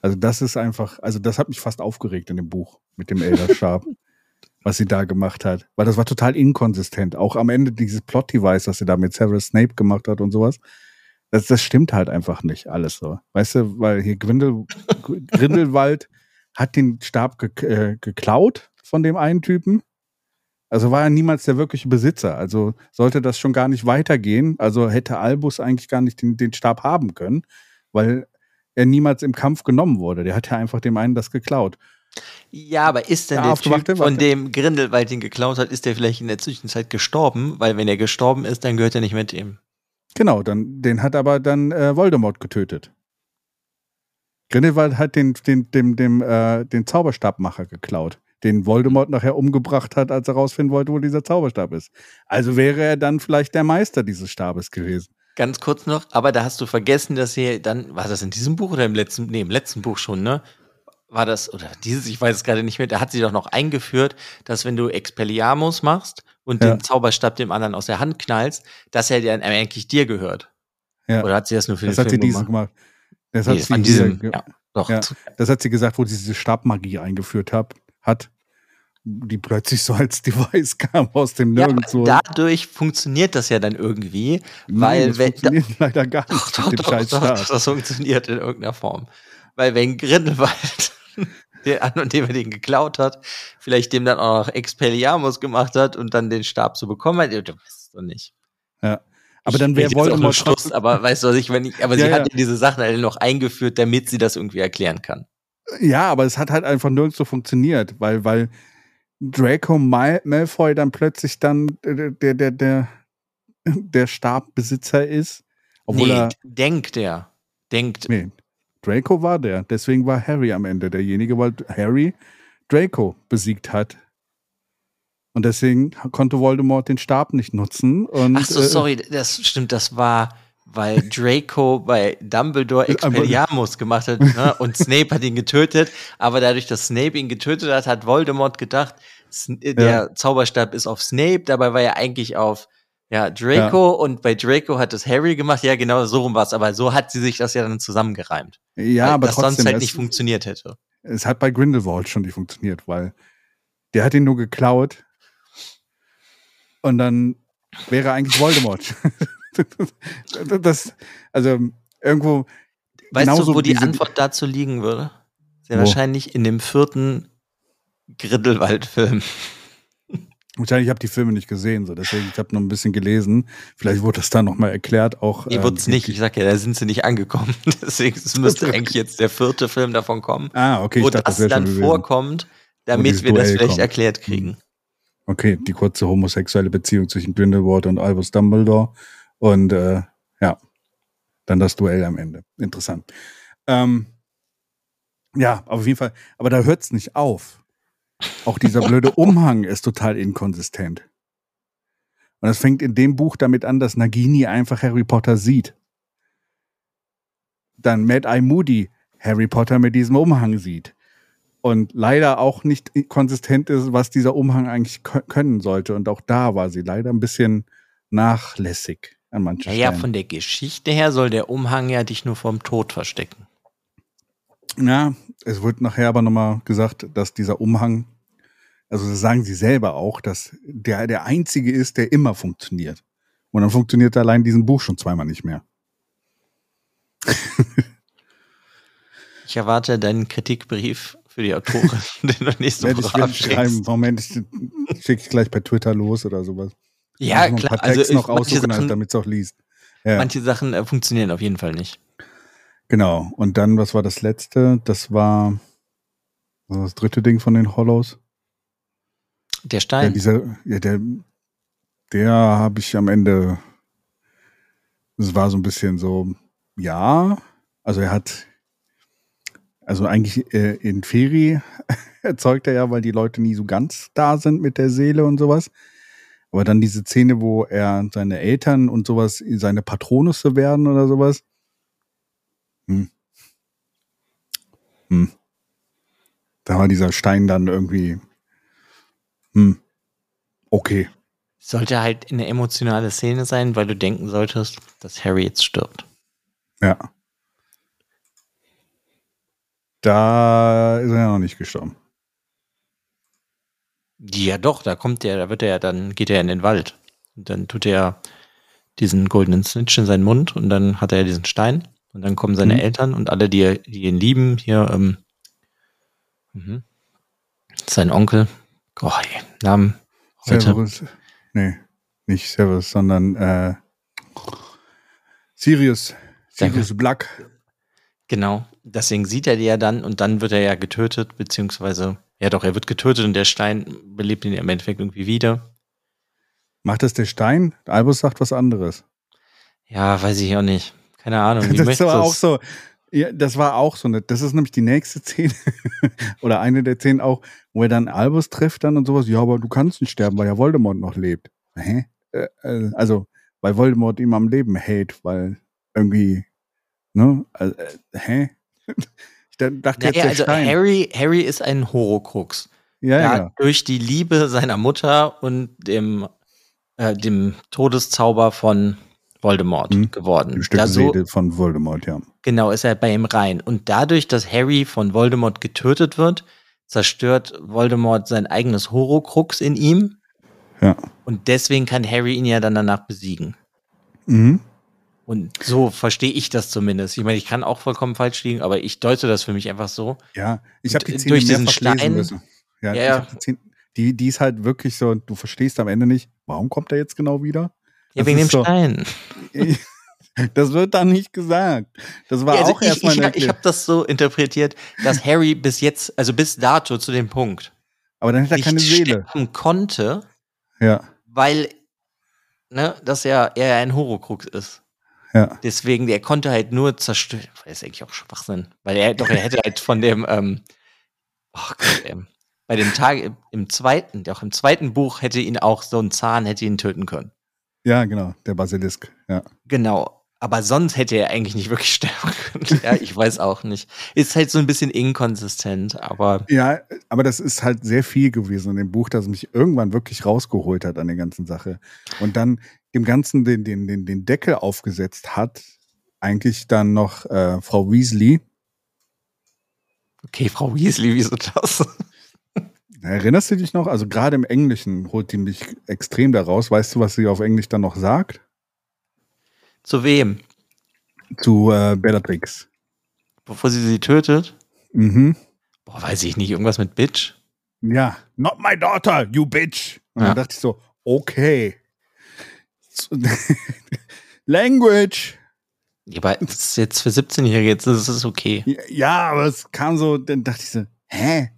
also das ist einfach, also das hat mich fast aufgeregt in dem Buch mit dem Elderstab, was sie da gemacht hat. Weil das war total inkonsistent. Auch am Ende dieses Plot-Device, das sie da mit Severus Snape gemacht hat und sowas. Das, das stimmt halt einfach nicht alles so. Weißt du, weil hier Grindel, Grindelwald hat den Stab ge äh, geklaut von dem einen Typen. Also war er niemals der wirkliche Besitzer. Also sollte das schon gar nicht weitergehen. Also hätte Albus eigentlich gar nicht den, den Stab haben können, weil er niemals im Kampf genommen wurde. Der hat ja einfach dem einen das geklaut. Ja, aber ist denn Ja, der Typ, von dem Grindelwald ihn geklaut hat, ist der vielleicht in der Zwischenzeit gestorben? Weil wenn er gestorben ist, dann gehört er nicht mit ihm. Genau, dann, den hat aber dann äh, Voldemort getötet. Grindelwald hat den, den, dem, dem, äh, den Zauberstabmacher geklaut, den Voldemort nachher umgebracht hat, als er rausfinden wollte, wo dieser Zauberstab ist. Also wäre er dann vielleicht der Meister dieses Stabes gewesen. Ganz kurz noch, aber da hast du vergessen, dass sie dann, war das in diesem Buch oder im letzten, nee, im letzten Buch schon, ne? War das, oder dieses, ich weiß es gerade nicht mehr, da hat sie doch noch eingeführt, dass wenn du Expelliarmus machst und Ja. den Zauberstab dem anderen aus der Hand knallst, dass er dann eigentlich dir gehört. Ja. Oder hat sie das nur für Das den hat sie Film dieses gemacht? gemacht. Das Nee, hat, sie hier diesem, ge- ja, doch. Ja. das hat sie gesagt, wo sie diese Stabmagie eingeführt hat, hat, die plötzlich so als Device kam aus dem Ja, aber Nirgendwo. dadurch funktioniert das ja dann irgendwie, Nein, weil das wenn, funktioniert leider gar Doch, nicht doch, mit dem doch, scheiß doch, das funktioniert in irgendeiner Form. Weil wenn Grindelwald den an und dem er den geklaut hat, vielleicht dem dann auch noch Expelliarmus gemacht hat und dann den Stab so bekommen hat, du weißt es doch nicht. Aber Ich dann wäre Voldemort Schluss, aber weißt du, was ich, wenn ich, aber Ja, sie ja. hat ja diese Sachen alle noch eingeführt, damit sie das irgendwie erklären kann. Ja, aber es hat halt einfach nirgendwo funktioniert, weil, weil Draco Mal Malfoy dann plötzlich dann äh, der, der, der, der Stabbesitzer ist. Obwohl nee, er. denkt er. Denkt. Nee, Draco war der. Deswegen war Harry am Ende derjenige, weil Harry Draco besiegt hat. Und deswegen konnte Voldemort den Stab nicht nutzen. Und, Ach so, äh, sorry, das stimmt, das war, weil Draco bei Dumbledore Expelliarmus gemacht hat ne? und Snape hat ihn getötet, aber dadurch, dass Snape ihn getötet hat, hat Voldemort gedacht, äh, der Zauberstab ist auf Snape, dabei war er eigentlich auf ja, Draco und bei Draco hat es Harry gemacht, ja genau, so rum war es, aber so hat sie sich das ja dann zusammengereimt. Ja, weil aber das trotzdem, sonst halt es- nicht funktioniert hätte. es hat bei Grindelwald schon nicht funktioniert, weil der hat ihn nur geklaut und dann wäre eigentlich Voldemort. das, also irgendwo, Weißt du, wo die Antwort dazu liegen würde? Sehr Wo? wahrscheinlich in dem vierten Grindelwald-Film. wahrscheinlich habe ich die Filme nicht gesehen, so deswegen ich habe noch ein bisschen gelesen. Vielleicht wurde das dann noch mal erklärt, auch. Nee, ähm, wird's nicht. Ich sag ja, da sind sie nicht angekommen. Deswegen es müsste eigentlich jetzt der vierte Film davon kommen, Ah, okay, wo dachte, das das dann vorkommt, damit wir das vielleicht kommt. erklärt kriegen. Okay, die kurze homosexuelle Beziehung zwischen Grindelwald und Albus Dumbledore und äh, ja, dann das Duell am Ende. Interessant. Ähm, ja, auf jeden Fall. Aber da hört's nicht auf. Auch dieser blöde Umhang ist total inkonsistent. Und das fängt in dem Buch damit an, dass Nagini einfach Harry Potter sieht. Dann Mad Eye Moody Harry Potter mit diesem Umhang sieht und leider auch nicht konsistent ist, was dieser Umhang eigentlich kö- können sollte. Und auch da war sie leider ein bisschen nachlässig an manchen Naja, Stellen. von der Geschichte her soll der Umhang ja dich nur vom Tod verstecken. Ja, es wird nachher aber nochmal gesagt, dass dieser Umhang, also das sagen sie selber auch, dass der der einzige ist, der immer funktioniert. Und dann funktioniert er allein diesen Buch schon zweimal nicht mehr. Ich erwarte deinen Kritikbrief für die Autorin, den du nächste Woche werde ich schreiben. Moment, ich schicke ich gleich per Twitter los oder sowas. Ja, klar. Ein paar Also noch aussuchen, damit es auch liest. Ja. manche Sachen äh, funktionieren auf jeden Fall nicht. Genau. Und dann, was war das letzte? Das war das dritte Ding von den Hollows. Der Ja, Stein. dieser, ja, der, der habe ich am Ende. Es war so ein bisschen so, ja. Also er hat, also eigentlich äh, in Feri erzeugt er ja, weil die Leute nie so ganz da sind mit der Seele und sowas. Aber dann diese Szene, wo er seine Eltern und sowas, seine Patronusse werden oder sowas. Hm. Hm. Da war dieser Stein dann irgendwie. Hm. Okay. Sollte halt eine emotionale Szene sein, weil du denken solltest, dass Harry jetzt stirbt. Ja. Da ist er ja noch nicht gestorben. Ja, doch, da kommt der, da wird er ja dann, geht er in den Wald. Und dann tut er diesen goldenen Snitch in seinen Mund und dann hat er diesen Stein und dann kommen seine Mhm. Eltern und alle, die, die ihn lieben, hier, ähm, mhm. sein Onkel, oh, Namen heute. Severus. Nee, nicht Severus, sondern äh, Sirius. Sirius Black. Genau, deswegen sieht er die ja dann und dann wird er ja getötet, beziehungsweise, ja doch, er wird getötet und der Stein belebt ihn im Endeffekt irgendwie wieder. Macht das der Stein? Albus sagt was anderes. Ja, weiß ich auch nicht. Keine Ahnung. Wie das war auch so. Ja, das war auch so eine, das ist nämlich die nächste Szene oder eine der Szenen auch, wo er dann Albus trifft dann und sowas. Ja, aber du kannst nicht sterben, weil ja Voldemort noch lebt. Hä? Äh, äh, also, weil Voldemort ihm am Leben hält, weil irgendwie, ne? Also, äh, hä? Dann dachte jetzt Naja, der also Stein. Harry, Harry ist ein Horcrux. ja, ja, hat durch die Liebe seiner Mutter und dem, äh, dem Todeszauber von Voldemort Mhm. geworden. Ein Stück Da so, Seele von Voldemort, ja. genau, ist er bei ihm rein. Und dadurch, dass Harry von Voldemort getötet wird, zerstört Voldemort sein eigenes Horcrux in ihm. Ja. Und deswegen kann Harry ihn ja dann danach besiegen. Mhm. Und so verstehe ich das zumindest. Ich meine, ich kann auch vollkommen falsch liegen, aber ich deute das für mich einfach so. Ja, ich habe die Szene durch diesen Stein- müssen. Ja, Ja, ich die, Szene, die, die ist halt wirklich so, du verstehst am Ende nicht, warum kommt er jetzt genau wieder? Ja, Das wegen dem so- Stein. Das wird dann nicht gesagt. Das war Ja, also auch ich erstmal ich, eine hab- ich habe das so interpretiert, dass Harry bis jetzt, also bis dato zu dem Punkt, Aber dann hat er nicht keine Seele. konnte, Ja, weil ne, dass er er ein Horcrux ist. Ja. Deswegen, der konnte halt nur zerstören. Das ist eigentlich auch Schwachsinn. Weil er doch, er hätte halt von dem, ähm, ach Gott, ähm, bei dem Tag im, zweiten, auch im zweiten Buch hätte ihn auch so ein Zahn hätte ihn töten können. Ja, genau, der Basilisk. Ja. Genau. Aber sonst hätte er eigentlich nicht wirklich sterben können. ja, ich weiß auch nicht. Ist halt so ein bisschen inkonsistent, aber ja, aber das ist halt sehr viel gewesen in dem Buch, das mich irgendwann wirklich rausgeholt hat an der ganzen Sache. Und dann dem Ganzen den, den, den, den Deckel aufgesetzt hat, eigentlich dann noch äh, Frau Weasley. okay, Frau Weasley, wieso das? Erinnerst du dich noch? Also gerade im Englischen holt die mich extrem daraus. Weißt du, was sie auf Englisch dann noch sagt? Zu wem? Zu äh, Bellatrix. Bevor sie sie tötet? Mhm. Boah, weiß ich nicht. Irgendwas mit Bitch? Ja, not my daughter, you bitch. Und Ja. dann dachte ich so, okay. Language. Ja, aber das ist jetzt für 17-Jährige, jetzt ist es okay. Ja, aber es kam so, dann dachte ich so, hä?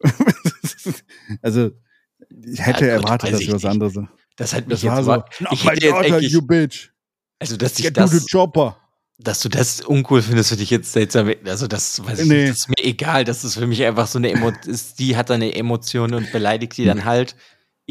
also, ich hätte Ja, erwartet, dass ich was nicht. anderes. Das hat mich Das war jetzt so, mal, not ich my daughter, you bitch. also dass ich Get to the das, chopper. dass du das uncool findest, finde ich jetzt seltsam. Also das weiß ich Nee. nicht, das ist mir egal. Das ist für mich einfach so eine Emotion, die hat eine Emotion und beleidigt die dann halt.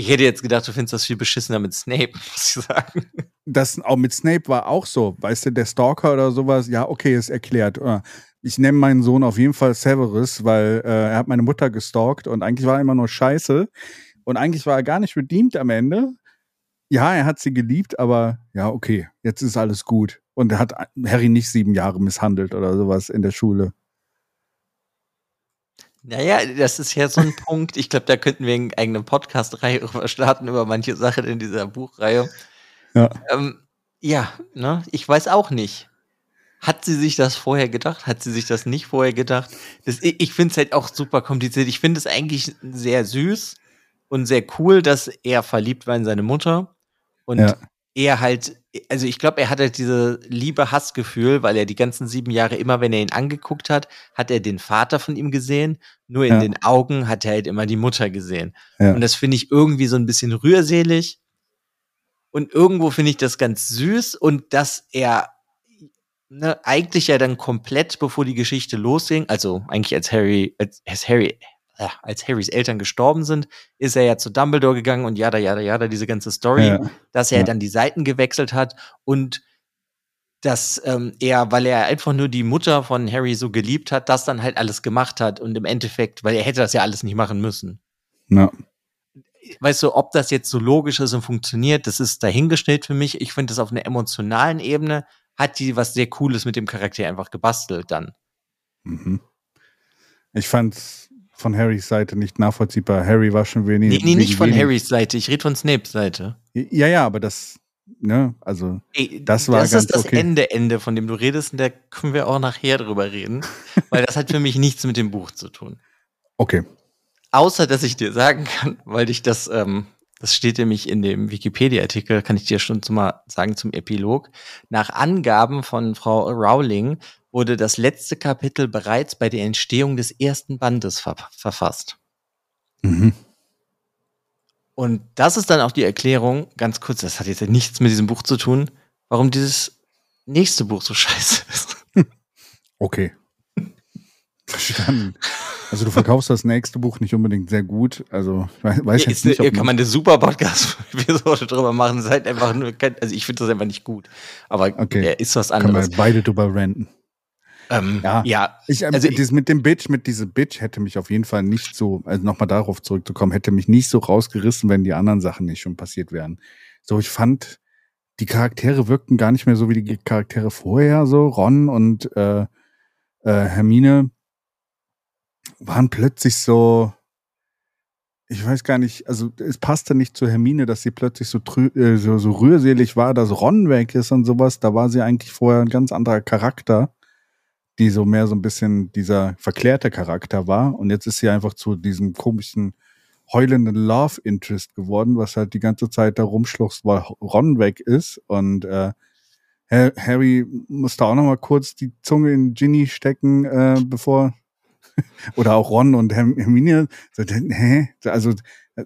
Ich hätte jetzt gedacht, du findest das viel beschissener mit Snape, muss ich sagen. das auch mit Snape war auch so, weißt du, der Stalker oder sowas, ja, okay, ist erklärt. Äh, Ich nenne meinen Sohn auf jeden Fall Severus, weil äh, er hat meine Mutter gestalkt und eigentlich war er immer nur scheiße. Und eigentlich war er gar nicht redeemed am Ende. Ja, er hat sie geliebt, aber ja, okay, jetzt ist alles gut. Und er hat Harry nicht sieben Jahre misshandelt oder sowas in der Schule. Naja, das ist ja so ein Punkt. Ich glaube, da könnten wir eine eigene Podcast-Reihe starten über manche Sachen in dieser Buchreihe. Ja. Ähm, ja, ne? Ich weiß auch nicht. Hat sie sich das vorher gedacht? Hat sie sich das nicht vorher gedacht? Das, ich ich finde es halt auch super kompliziert. Ich finde es eigentlich sehr süß und sehr cool, dass er verliebt war in seine Mutter und Ja. er halt, also ich glaube, er hat halt diese Liebe-Hass-Gefühl, weil er die ganzen sieben Jahre immer, wenn er ihn angeguckt hat, hat er den Vater von ihm gesehen, nur in Ja. den Augen hat er halt immer die Mutter gesehen. Ja. Und das finde ich irgendwie so ein bisschen rührselig. Und irgendwo finde ich das ganz süß und dass er ne, eigentlich ja dann komplett, bevor die Geschichte losging, also eigentlich als Harry, als, als Harry, äh, als Harrys Eltern gestorben sind, ist er ja zu Dumbledore gegangen und jada, jada, jada, diese ganze Story, Ja. dass er Ja. dann die Seiten gewechselt hat und dass ähm, er, weil er einfach nur die Mutter von Harry so geliebt hat, das dann halt alles gemacht hat und im Endeffekt, weil er hätte das ja alles nicht machen müssen Ja. weißt du, ob das jetzt so logisch ist und funktioniert, das ist dahingestellt für mich. Ich finde das auf einer emotionalen Ebene hat die was sehr Cooles mit dem Charakter einfach gebastelt dann. Mhm. Ich fand von Harrys Seite nicht nachvollziehbar. Harry war schon wenig. Nee, nee, nicht von wenig- Harrys Seite, ich rede von Snapes Seite. Ja, ja, aber das ne, also Ey, das war das ganz ist das okay. Ende, Ende, von dem du redest, und da können wir auch nachher drüber reden, weil das hat für mich nichts mit dem Buch zu tun. Okay. Außer, dass ich dir sagen kann, weil ich das, ähm, das steht nämlich in dem Wikipedia-Artikel, kann ich dir schon mal sagen zum Epilog. Nach Angaben von Frau Rowling wurde das letzte Kapitel bereits bei der Entstehung des ersten Bandes ver verfasst. Mhm. Und das ist dann auch die Erklärung, ganz kurz, das hat jetzt nichts mit diesem Buch zu tun, warum dieses nächste Buch so scheiße ist. Okay. Verstanden. Also du verkaufst das nächste Buch nicht unbedingt sehr gut. Also weiß, weiß Ja, jetzt nicht, ob kann man, eine super Podcast-Episode drüber machen. Das ist halt einfach nur, also ich finde das einfach nicht gut. Aber Okay. er ist was kann man anderes. beide drüber ranten. Ähm, Ja. ja. Ich, ähm, Also- das mit dem Bitch, mit diesem Bitch hätte mich auf jeden Fall nicht so, also nochmal darauf zurückzukommen, hätte mich nicht so rausgerissen, wenn die anderen Sachen nicht schon passiert wären. So, ich fand, die Charaktere wirkten gar nicht mehr so wie die Charaktere vorher, so Ron und äh, äh, Hermine waren plötzlich so, ich weiß gar nicht, also es passte nicht zu Hermine, dass sie plötzlich so, trü äh, so, so rührselig war, dass Ron weg ist und sowas. Da war sie eigentlich vorher ein ganz anderer Charakter, die so mehr so ein bisschen dieser verklärte Charakter war. Und jetzt ist sie einfach zu diesem komischen heulenden Love Interest geworden, was halt die ganze Zeit da rumschluchst, weil Ron weg ist. Und äh, Har- Harry musste auch noch mal kurz die Zunge in Ginny stecken, äh, bevor oder auch Ron und Herm- Hermine. So, hä? Also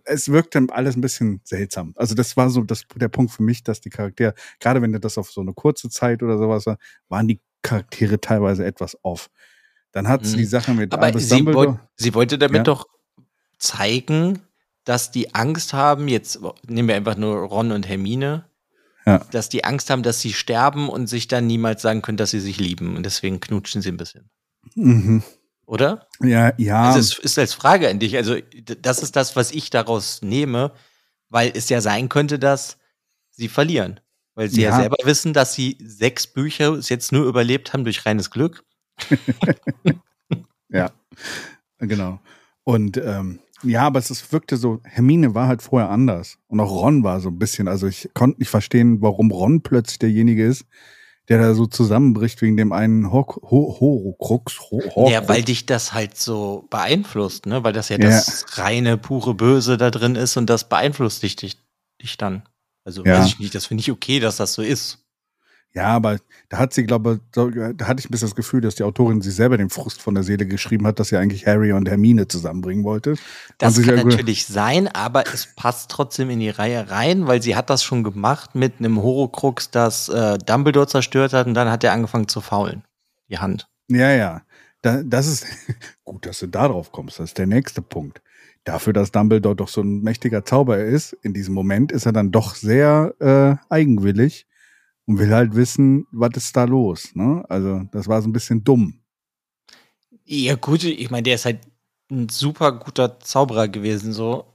es wirkte alles ein bisschen seltsam. Also das war so das, der Punkt für mich, dass die Charaktere, gerade wenn du das auf so eine kurze Zeit oder sowas war, waren die Charaktere teilweise etwas off. Dann hat sie Mhm. die Sache mit Aber Albus sie, wollt, sie wollte damit Ja. doch zeigen, dass die Angst haben, jetzt nehmen wir einfach nur Ron und Hermine, Ja. dass die Angst haben, dass sie sterben und sich dann niemals sagen können, dass sie sich lieben. Und deswegen knutschen sie ein bisschen. Mhm. Oder? Ja, ja. Also es ist als Frage an dich. Also das ist das, was ich daraus nehme, weil es ja sein könnte, dass sie verlieren. Weil sie ja, Ja. selber wissen, dass sie sechs Bücher jetzt nur überlebt haben durch reines Glück. Ja, genau. Und ähm, ja, aber es wirkte so, Hermine war halt vorher anders. Und auch Ron war so ein bisschen, also ich konnte nicht verstehen, warum Ron plötzlich derjenige ist, der da so zusammenbricht wegen dem einen Hor Ho Horcrux. Ho Horcrux. Ja, weil dich das halt so beeinflusst, ne? Weil das ja, Ja. das reine, pure Böse da drin ist und das beeinflusst dich, dich, dich dann. Also Ja. weiß ich nicht, das finde ich okay, dass das so ist. Ja, aber da hat sie, glaube ich, da hatte ich ein bisschen das Gefühl, dass die Autorin sich selber den Frust von der Seele geschrieben hat, dass sie eigentlich Harry und Hermine zusammenbringen wollte. Das kann natürlich sein, aber es passt trotzdem in die Reihe rein, weil sie hat das schon gemacht mit einem Horocrux, das äh, Dumbledore zerstört hat und dann hat er angefangen zu faulen. Die Hand. Ja, ja. Da, das ist gut, dass du darauf kommst. Das ist der nächste Punkt. Dafür, dass Dumbledore doch so ein mächtiger Zauberer ist, in diesem Moment ist er dann doch sehr äh, eigenwillig und will halt wissen, was ist da los. Ne? Also das war so ein bisschen dumm. Ja, gut, ich meine, der ist halt ein super guter Zauberer gewesen, so.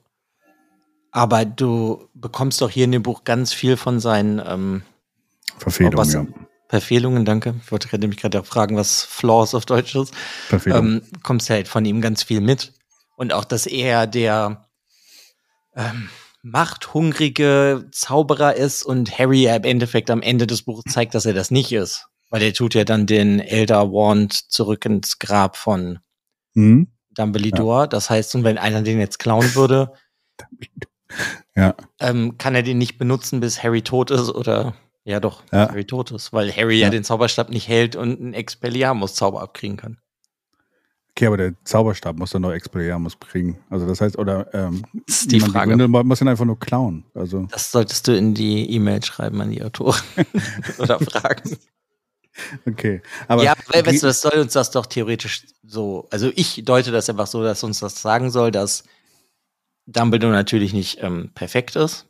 Aber du bekommst doch hier in dem Buch ganz viel von seinen ähm, Verfehlung, was- ja. Verfehlungen, danke. Ich wollte gerade nämlich gerade auch fragen, was Flaws auf Deutsch ist. Verfehlung. ähm, kommst halt von ihm ganz viel mit. Und auch, dass er der ähm, machthungrige Zauberer ist und Harry ja im Endeffekt am Ende des Buches zeigt, dass er das nicht ist. Weil er tut ja dann den Elder Wand zurück ins Grab von hm? Dumbledore. Das heißt, und wenn einer den jetzt klauen würde, Ja. ähm, kann er den nicht benutzen, bis Harry tot ist oder ja doch, Ja. Harry tot ist, weil Harry ja, Ja. den Zauberstab nicht hält und einen Expelliarmus-Zauber abkriegen kann. Okay, aber der Zauberstab muss dann noch Expelliarmus kriegen. Also das heißt, oder ähm, ist die Frage. Gründe muss ihn einfach nur klauen. Also Das solltest du in die E-Mail schreiben an die Autoren oder fragen. okay. Aber ja, weil, weißt du, das soll uns das doch theoretisch so, also ich deute das einfach so, dass uns das sagen soll, dass Dumbledore natürlich nicht ähm, perfekt ist.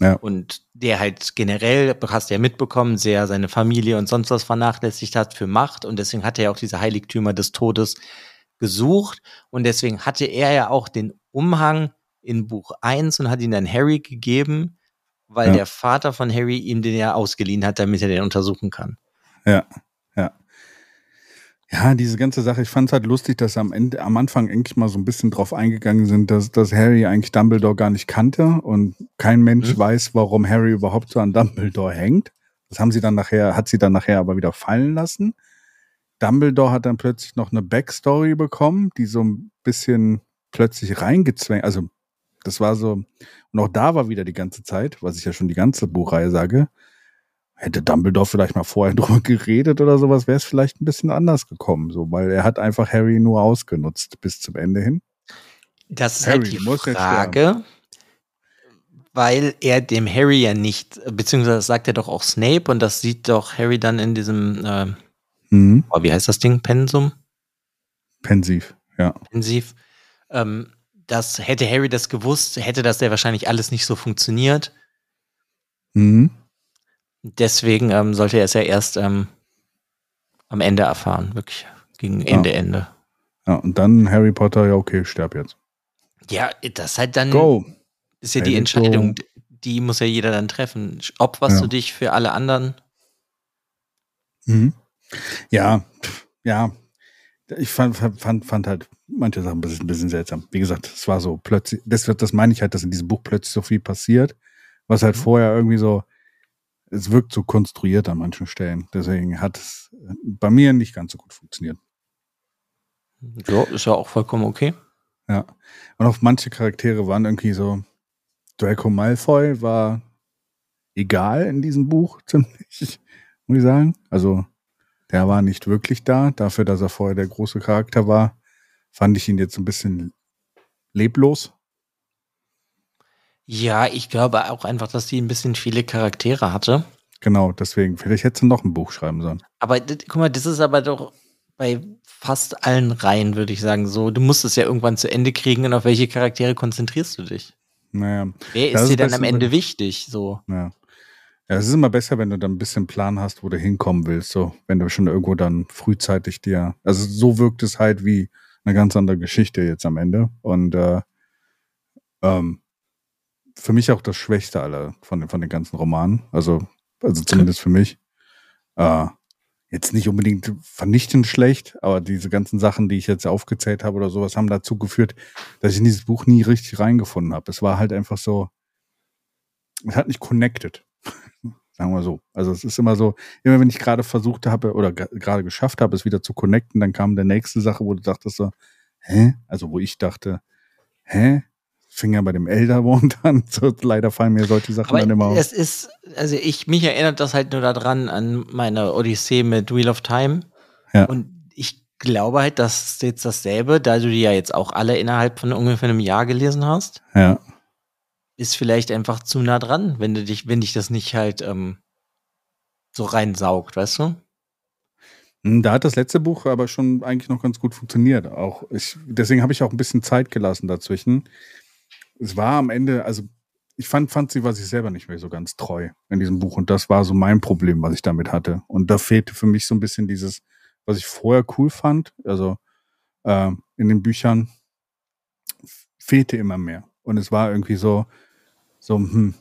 Ja. Und der halt generell, hast du ja mitbekommen, sehr seine Familie und sonst was vernachlässigt hat für Macht. Und deswegen hat er ja auch diese Heiligtümer des Todes gesucht. Und deswegen hatte er ja auch den Umhang in Buch 1 und hat ihn dann Harry gegeben, weil Ja. der Vater von Harry ihm den ja ausgeliehen hat, damit er den untersuchen kann. Ja, ja. Ja, diese ganze Sache, ich fand es halt lustig, dass am Ende, am Anfang eigentlich mal so ein bisschen drauf eingegangen sind, dass, dass Harry eigentlich Dumbledore gar nicht kannte und kein Mensch Mhm. weiß, warum Harry überhaupt so an Dumbledore hängt. Das haben sie dann nachher, hat sie dann nachher aber wieder fallen lassen. Dumbledore hat dann plötzlich noch eine Backstory bekommen, die so ein bisschen plötzlich reingezwängt, also das war so, und auch da war wieder die ganze Zeit, was ich ja schon die ganze Buchreihe sage, hätte Dumbledore vielleicht mal vorher drüber geredet oder sowas, wäre es vielleicht ein bisschen anders gekommen, so, weil er hat einfach Harry nur ausgenutzt bis zum Ende hin. Das ist Harry, halt die Frage, weil er dem Harry ja nicht, beziehungsweise das sagt er doch auch Snape und das sieht doch Harry dann in diesem, äh, Mhm. oh, wie heißt das Ding, Pensum? Pensiv, ja. Intensiv. Ähm, das hätte Harry das gewusst, hätte das ja wahrscheinlich alles nicht so funktioniert. Mhm. Deswegen ähm, sollte er es ja erst ähm, am Ende erfahren, wirklich gegen Ja. Ende, Ende. Ja, und dann Harry Potter, ja, okay, sterb jetzt. Ja, das halt dann Go! ist ja die Let it Entscheidung, die muss ja jeder dann treffen. Opferst Ja. du dich für alle anderen? Mhm. Ja, ja. Ich fand, fand, fand halt manche Sachen ein bisschen, ein bisschen seltsam. Wie gesagt, es war so plötzlich, das, das meine ich halt, dass in diesem Buch plötzlich so viel passiert, was halt Mhm. vorher irgendwie so, es wirkt so konstruiert an manchen Stellen. Deswegen hat es bei mir nicht ganz so gut funktioniert. Ja, ist ja auch vollkommen okay. Ja. Und auch manche Charaktere waren irgendwie so, Draco Malfoy war egal in diesem Buch, ziemlich, muss ich sagen. Also, der war nicht wirklich da. Dafür, dass er vorher der große Charakter war, fand ich ihn jetzt ein bisschen leblos. Ja, ich glaube auch einfach, dass die ein bisschen viele Charaktere hatte. Genau, deswegen, vielleicht hätte sie noch ein Buch schreiben sollen. Aber guck mal, das ist aber doch bei fast allen Reihen, würde ich sagen, so. Du musst es ja irgendwann zu Ende kriegen und auf welche Charaktere konzentrierst du dich? Naja, Wer ist dir dann am Ende wichtig? So. ja. Ja, es ist immer besser, wenn du dann ein bisschen Plan hast, wo du hinkommen willst. So, wenn du schon irgendwo dann frühzeitig dir, also so wirkt es halt wie eine ganz andere Geschichte jetzt am Ende. Und äh, ähm, für mich auch das Schwächste aller von, den- von den ganzen Romanen. Also, also zumindest für mich. Äh, jetzt nicht unbedingt vernichtend schlecht, aber diese ganzen Sachen, die ich jetzt aufgezählt habe oder sowas, haben dazu geführt, dass ich in dieses Buch nie richtig reingefunden habe. Es war halt einfach so, es hat nicht connected. Sagen wir so. Also es ist immer so, immer wenn ich gerade versucht habe oder ge- gerade geschafft habe, es wieder zu connecten, dann kam der nächste Sache, wo du dachtest so, hä? Also wo ich dachte, hä? Fing ja bei dem Elderwand an. So, leider fallen mir solche Sachen dann immer Aber auf. es ist, also ich, mich erinnert das halt nur daran, an meine Odyssee mit Wheel of Time. Ja. Und ich glaube halt, dass es jetzt dasselbe, da du die ja jetzt auch alle innerhalb von ungefähr einem Jahr gelesen hast, Ja. Ist vielleicht einfach zu nah dran, wenn du dich, wenn dich das nicht halt ähm, so reinsaugt, weißt du? Hm, Da hat das letzte Buch aber schon eigentlich noch ganz gut funktioniert. Auch ich, deswegen habe ich auch ein bisschen Zeit gelassen dazwischen. Es war am Ende, also ich fand, fand sie war sich selber nicht mehr so ganz treu in diesem Buch. Und das war so mein Problem, was ich damit hatte. Und da fehlte für mich so ein bisschen dieses, was ich vorher cool fand, also äh, in den Büchern, fehlte immer mehr. Und es war irgendwie so, so, hm,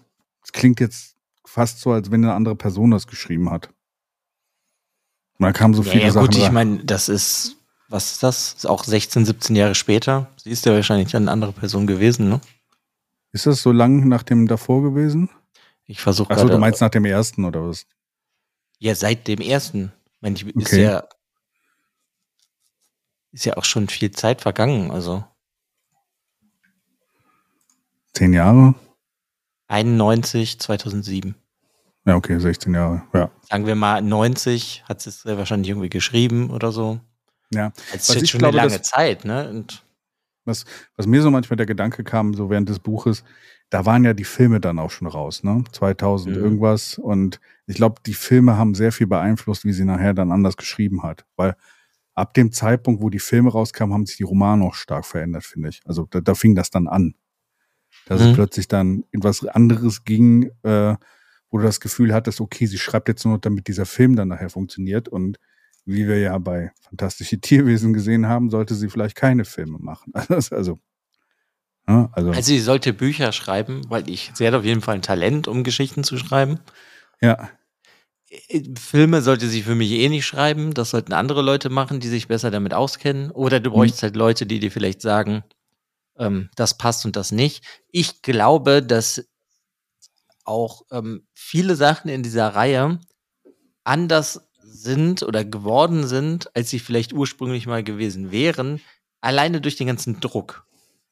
es klingt jetzt fast so, als wenn eine andere Person das geschrieben hat. Und da kamen so Ja, viele ja Sachen gut, ich meine, das ist, was ist das? Ist auch 16, 17 Jahre später. Sie ist ja wahrscheinlich eine andere Person gewesen, ne? Ist das so lang nach dem davor gewesen? Ich versuche Achso, gerade. du meinst nach dem ersten oder was? Ja, seit dem ersten. Ich meine, ich- ist Okay. ja ist ja auch schon viel Zeit vergangen. Also Zehn Jahre? 91, 2007. Ja, okay, 16 Jahre. Ja. Sagen wir mal 90 hat sie es wahrscheinlich irgendwie geschrieben oder so. ja. Das ist jetzt schon glaube, eine lange dass- Zeit, ne? Und Was, was mir so manchmal der Gedanke kam, so während des Buches, da waren ja die Filme dann auch schon raus, ne? 2000 Mhm. irgendwas. Und ich glaube, die Filme haben sehr viel beeinflusst, wie sie nachher dann anders geschrieben hat. Weil ab dem Zeitpunkt, wo die Filme rauskamen, haben sich die Romane auch stark verändert, finde ich. Also da, da fing das dann an. Dass es Mhm. plötzlich dann in was anderes ging, äh, wo du das Gefühl hattest, okay, sie schreibt jetzt nur, damit dieser Film dann nachher funktioniert. Und wie wir ja bei Fantastische Tierwesen gesehen haben, sollte sie vielleicht keine Filme machen. Also, ja, also, also sie sollte Bücher schreiben, weil ich, sie hat auf jeden Fall ein Talent, um Geschichten zu schreiben. ja, Filme sollte sie für mich eh nicht schreiben. Das sollten andere Leute machen, die sich besser damit auskennen. Oder du bräuchtest mhm. halt Leute, die dir vielleicht sagen, ähm, das passt und das nicht. Ich glaube, dass auch ähm, viele Sachen in dieser Reihe anders sind oder geworden sind, als sie vielleicht ursprünglich mal gewesen wären, alleine durch den ganzen Druck.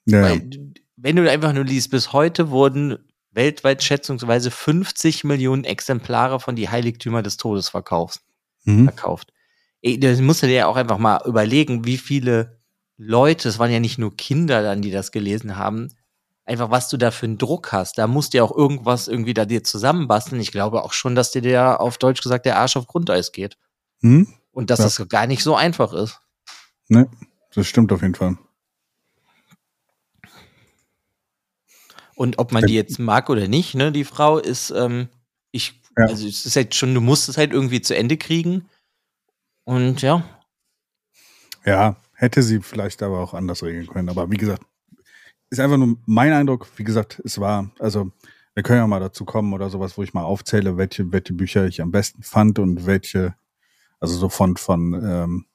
Ja. Weil, wenn du einfach nur liest, bis heute wurden weltweit schätzungsweise 50 Millionen Exemplare von die Heiligtümer des Todes verkauft. Mhm. verkauft. Ey, das musst du dir ja auch einfach mal überlegen, wie viele Leute, es waren ja nicht nur Kinder dann, die das gelesen haben, einfach was du da für einen Druck hast. Da musst du ja auch irgendwas irgendwie da dir zusammenbasteln. Ich glaube auch schon, dass dir der auf Deutsch gesagt der Arsch auf Grundeis geht. Mhm. Und dass ja. das gar nicht so einfach ist. Ne, das stimmt auf jeden Fall. Und ob man die jetzt mag oder nicht, ne, die Frau ist, ähm, ich, ja. also es ist halt schon, du musst es halt irgendwie zu Ende kriegen. Und ja. Ja, hätte sie vielleicht aber auch anders regeln können. Aber wie gesagt, ist einfach nur mein Eindruck. Wie gesagt, es war, also wir können ja mal dazu kommen oder sowas, wo ich mal aufzähle, welche, welche Bücher ich am besten fand und welche, also so von, von ähm,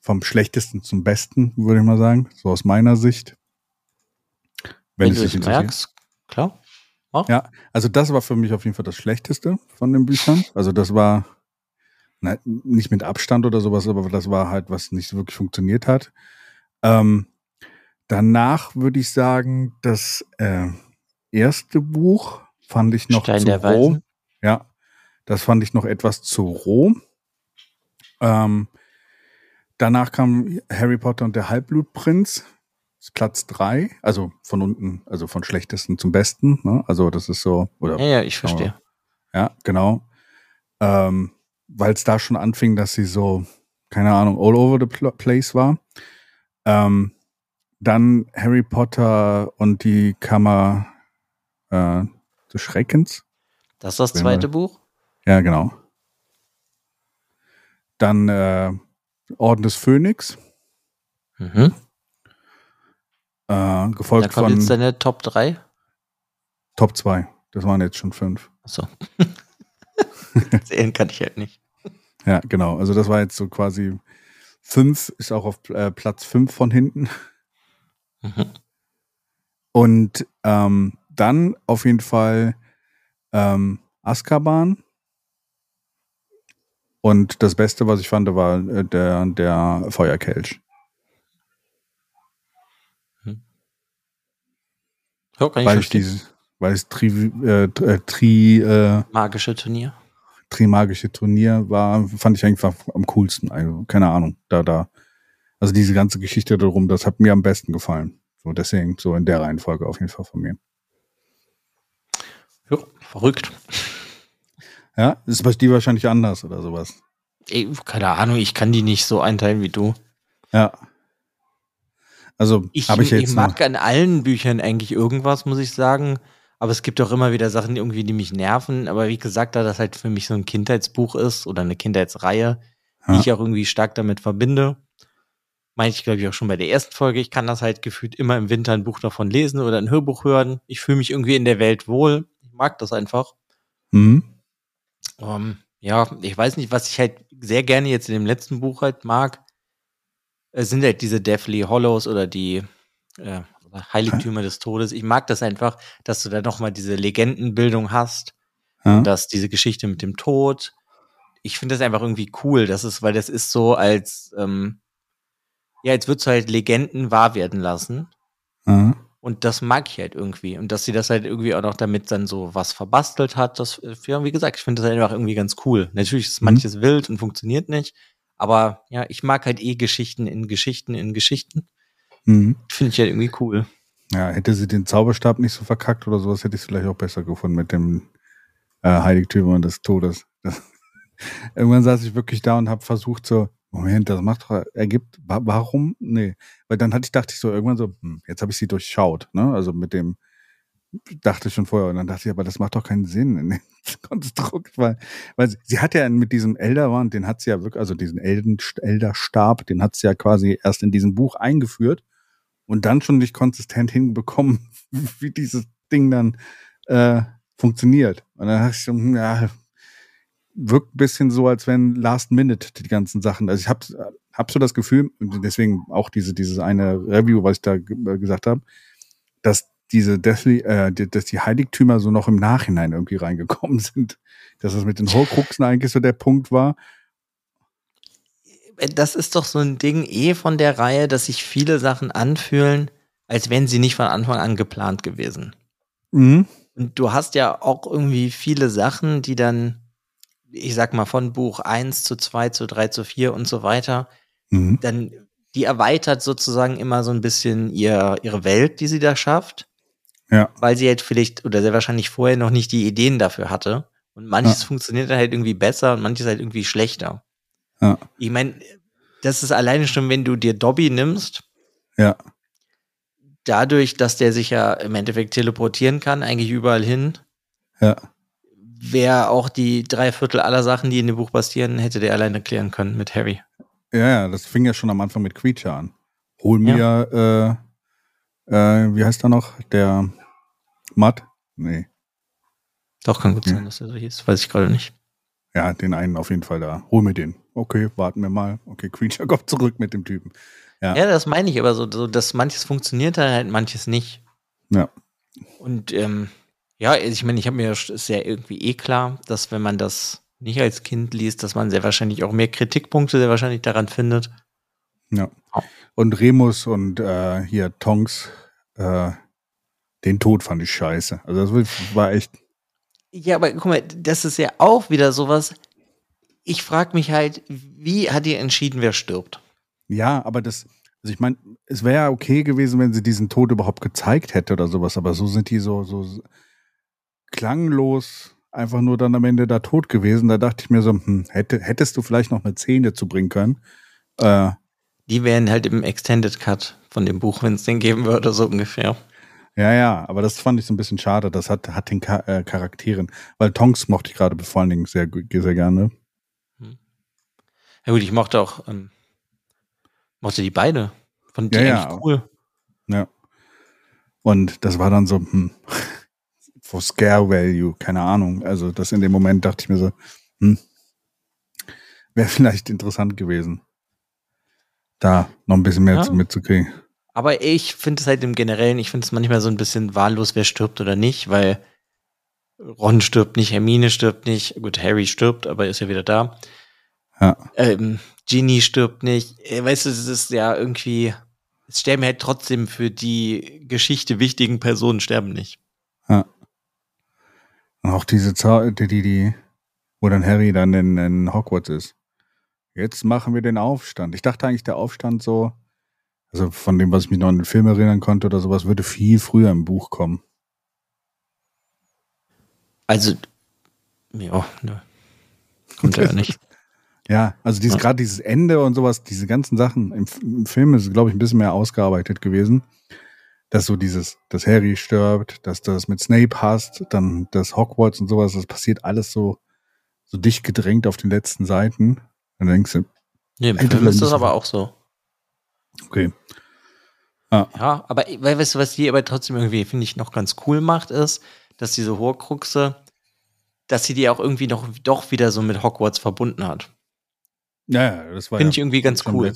vom schlechtesten zum besten, würde ich mal sagen, so aus meiner Sicht. Wenn, wenn du es merkst, klar. Auch. Ja, also das war für mich auf jeden Fall das Schlechteste von den Büchern. Also das war na, nicht mit Abstand oder sowas, aber das war halt, was nicht wirklich funktioniert hat. Ähm, danach würde ich sagen, das äh, erste Buch fand ich noch Stein zu der roh. Weisen. Ja, das fand ich noch etwas zu roh. Ähm, danach kam Harry Potter und der Halbblutprinz. Platz drei, also von unten, also von schlechtesten zum besten. Ne? Also das ist so. Oder, ja, ja, ich verstehe. Ja, genau. Ähm, Weil es da schon anfing, dass sie so, keine Ahnung, all over the place war. Ähm, dann Harry Potter und die Kammer äh, des Schreckens. Das ist das zweite Buch? Ja, genau. Dann äh, Orden des Phönix. Mhm. Äh, gefolgt da kommt von. jetzt deine Top 3? Top 2. Das waren jetzt schon fünf. Achso. Zählen kann ich halt nicht. Ja, genau. Also das war jetzt so quasi fünf, ist auch auf äh, Platz fünf von hinten. Mhm. Und ähm, dann auf jeden Fall ähm, Azkaban. Und das Beste, was ich fand, war äh, der, der Feuerkelch. Ja, kann ich weil ich dieses, weil es Tri, äh, Tri äh, magische Turnier. Trimagische Turnier war, fand ich einfach am coolsten. Also, keine Ahnung. Da, da, also diese ganze Geschichte darum, das hat mir am besten gefallen. So, deswegen, so in der Reihenfolge auf jeden Fall von mir. Ja, verrückt. Ja, ist bei dir wahrscheinlich anders oder sowas. Ey, keine Ahnung, ich kann die nicht so einteilen wie du. Ja. Also ich, ich, ich mag an allen Büchern eigentlich irgendwas, muss ich sagen. Aber es gibt auch immer wieder Sachen irgendwie, die mich nerven. Aber wie gesagt, da das halt für mich so ein Kindheitsbuch ist oder eine Kindheitsreihe, ja. die ich auch irgendwie stark damit verbinde, meinte ich, glaube ich, auch schon bei der ersten Folge, ich kann das halt gefühlt immer im Winter ein Buch davon lesen oder ein Hörbuch hören. Ich fühle mich irgendwie in der Welt wohl. Ich mag das einfach. Mhm. Um, ähm, ja, ich weiß nicht, was ich halt sehr gerne jetzt in dem letzten Buch halt mag, es sind halt diese Deathly Hollows oder die äh, Heiligtümer des Todes. Ich mag das einfach, dass du da nochmal diese Legendenbildung hast. Ja. Dass diese Geschichte mit dem Tod. Ich finde das einfach irgendwie cool. Das ist, weil das ist so als, ähm, ja, jetzt würdest du halt Legenden wahr werden lassen. Ja. Und das mag ich halt irgendwie. Und dass sie das halt irgendwie auch noch damit dann so was verbastelt hat, das, ja, wie gesagt, ich finde das einfach irgendwie ganz cool. Natürlich ist mhm. manches wild und funktioniert nicht. Aber ja, ich mag halt eh Geschichten in Geschichten in Geschichten. Mhm. Finde ich halt irgendwie cool. Ja, hätte sie den Zauberstab nicht so verkackt oder sowas, hätte ich es vielleicht auch besser gefunden mit dem äh, Heiligtümer des Todes. Das, irgendwann saß ich wirklich da und habe versucht so, Moment, das macht doch, ergibt, warum? Nee. Weil dann hatte ich, dachte ich so irgendwann so, hm, jetzt habe ich sie durchschaut, ne? Also mit dem, dachte ich schon vorher. Und dann dachte ich, aber das macht doch keinen Sinn in dem Konstrukt, weil, weil sie, sie hat ja mit diesem Elderwand, den hat sie ja wirklich, also diesen Elden, Elderstab, den hat sie ja quasi erst in diesem Buch eingeführt und dann schon nicht konsistent hinbekommen, wie dieses Ding dann äh, funktioniert. Und dann dachte ich ja, wirkt ein bisschen so, als wenn Last Minute die ganzen Sachen. Also ich habe hab so das Gefühl, und deswegen auch diese, dieses eine Review, was ich da äh, gesagt habe, dass diese Deathly, äh, dass die Heiligtümer so noch im Nachhinein irgendwie reingekommen sind. Dass das mit den Horcruxen eigentlich so der Punkt war. Das ist doch so ein Ding eh von der Reihe, dass sich viele Sachen anfühlen, als wären sie nicht von Anfang an geplant gewesen. Mhm. Und du hast ja auch irgendwie viele Sachen, die dann, ich sag mal, von Buch 1 zu 2 zu 3 zu 4 und so weiter, mhm. dann, die erweitert sozusagen immer so ein bisschen ihr, ihre Welt, die sie da schafft. Ja. Weil sie halt vielleicht oder sehr wahrscheinlich vorher noch nicht die Ideen dafür hatte. Und manches ja. funktioniert halt irgendwie besser und manches halt irgendwie schlechter. Ja. Ich meine, das ist alleine schon, wenn du dir Dobby nimmst. Ja. Dadurch, dass der sich ja im Endeffekt teleportieren kann, eigentlich überall hin. Ja. Wäre auch die drei Viertel aller Sachen, die in dem Buch passieren, hätte der alleine klären können mit Harry. Ja, ja, das fing ja schon am Anfang mit Creature an. Hol mir ja. äh, äh, wie heißt er noch? Der Matt? Nee. Doch, kann gut sein, dass er so hieß. Weiß ich gerade nicht. Ja, den einen auf jeden Fall da. Hol mir den. Okay, warten wir mal. Okay, Creature kommt zurück mit dem Typen. Ja, ja das meine ich aber so, so, dass manches funktioniert halt, manches nicht. Ja. Und ähm, ja, ich meine, ich habe mir ist ja irgendwie eh klar, dass wenn man das nicht als Kind liest, dass man sehr wahrscheinlich auch mehr Kritikpunkte sehr wahrscheinlich daran findet. Ja. Und Remus und äh, hier Tonks, äh, den Tod fand ich scheiße. Also das war echt. Ja, aber guck mal, das ist ja auch wieder sowas. Ich frage mich halt, wie hat ihr entschieden, wer stirbt? Ja, aber das, also ich meine, es wäre ja okay gewesen, wenn sie diesen Tod überhaupt gezeigt hätte oder sowas, aber so sind die so, so klanglos einfach nur dann am Ende da tot gewesen. Da dachte ich mir so, hm, hätte, hättest du vielleicht noch eine Szene zu bringen können. Äh, die wären halt im Extended Cut von dem Buch, wenn es den geben würde, so ungefähr. Ja, ja, aber das fand ich so ein bisschen schade. Das hat, hat den äh, Charakteren. Weil Tonks mochte ich gerade vor allen Dingen sehr, sehr gerne. Ja gut, ich mochte auch, ähm, mochte die beide. Fand die ja, eigentlich cool. Ja. Und das war dann so, hm, for Scare Value, keine Ahnung. Also das in dem Moment dachte ich mir so, hm, wäre vielleicht interessant gewesen da noch ein bisschen mehr ja. mitzukriegen. Aber ich finde es halt im Generellen, ich finde es manchmal so ein bisschen wahllos, wer stirbt oder nicht, weil Ron stirbt nicht, Hermine stirbt nicht, gut, Harry stirbt, aber ist ja wieder da. Ja. Ähm, Ginny stirbt nicht. Äh, weißt du, es ist ja irgendwie, es sterben halt trotzdem für die Geschichte wichtigen Personen sterben nicht. Ja. Und auch diese Zeit, die, die, die, wo dann Harry dann in, in Hogwarts ist. Jetzt machen wir den Aufstand. Ich dachte eigentlich, der Aufstand so, also von dem, was ich mich noch an den Film erinnern konnte oder sowas, würde viel früher im Buch kommen. Also, ja, ne. Kommt ja nicht. Ja, also dieses, ja. gerade dieses Ende und sowas, diese ganzen Sachen im, im Film ist, glaube ich, ein bisschen mehr ausgearbeitet gewesen. Dass so dieses, dass Harry stirbt, dass das mit Snape hast, dann das Hogwarts und sowas, das passiert alles so, so dicht gedrängt auf den letzten Seiten. Dann denkst du. Nee, im Film ist das aber auch so. Okay. Ah. Ja, aber weil, weißt du, was die aber trotzdem irgendwie, finde ich, noch ganz cool macht, ist, dass diese Horcruxe, dass sie die auch irgendwie noch doch wieder so mit Hogwarts verbunden hat. Ja, ja das war Finde ja ich irgendwie ganz cool.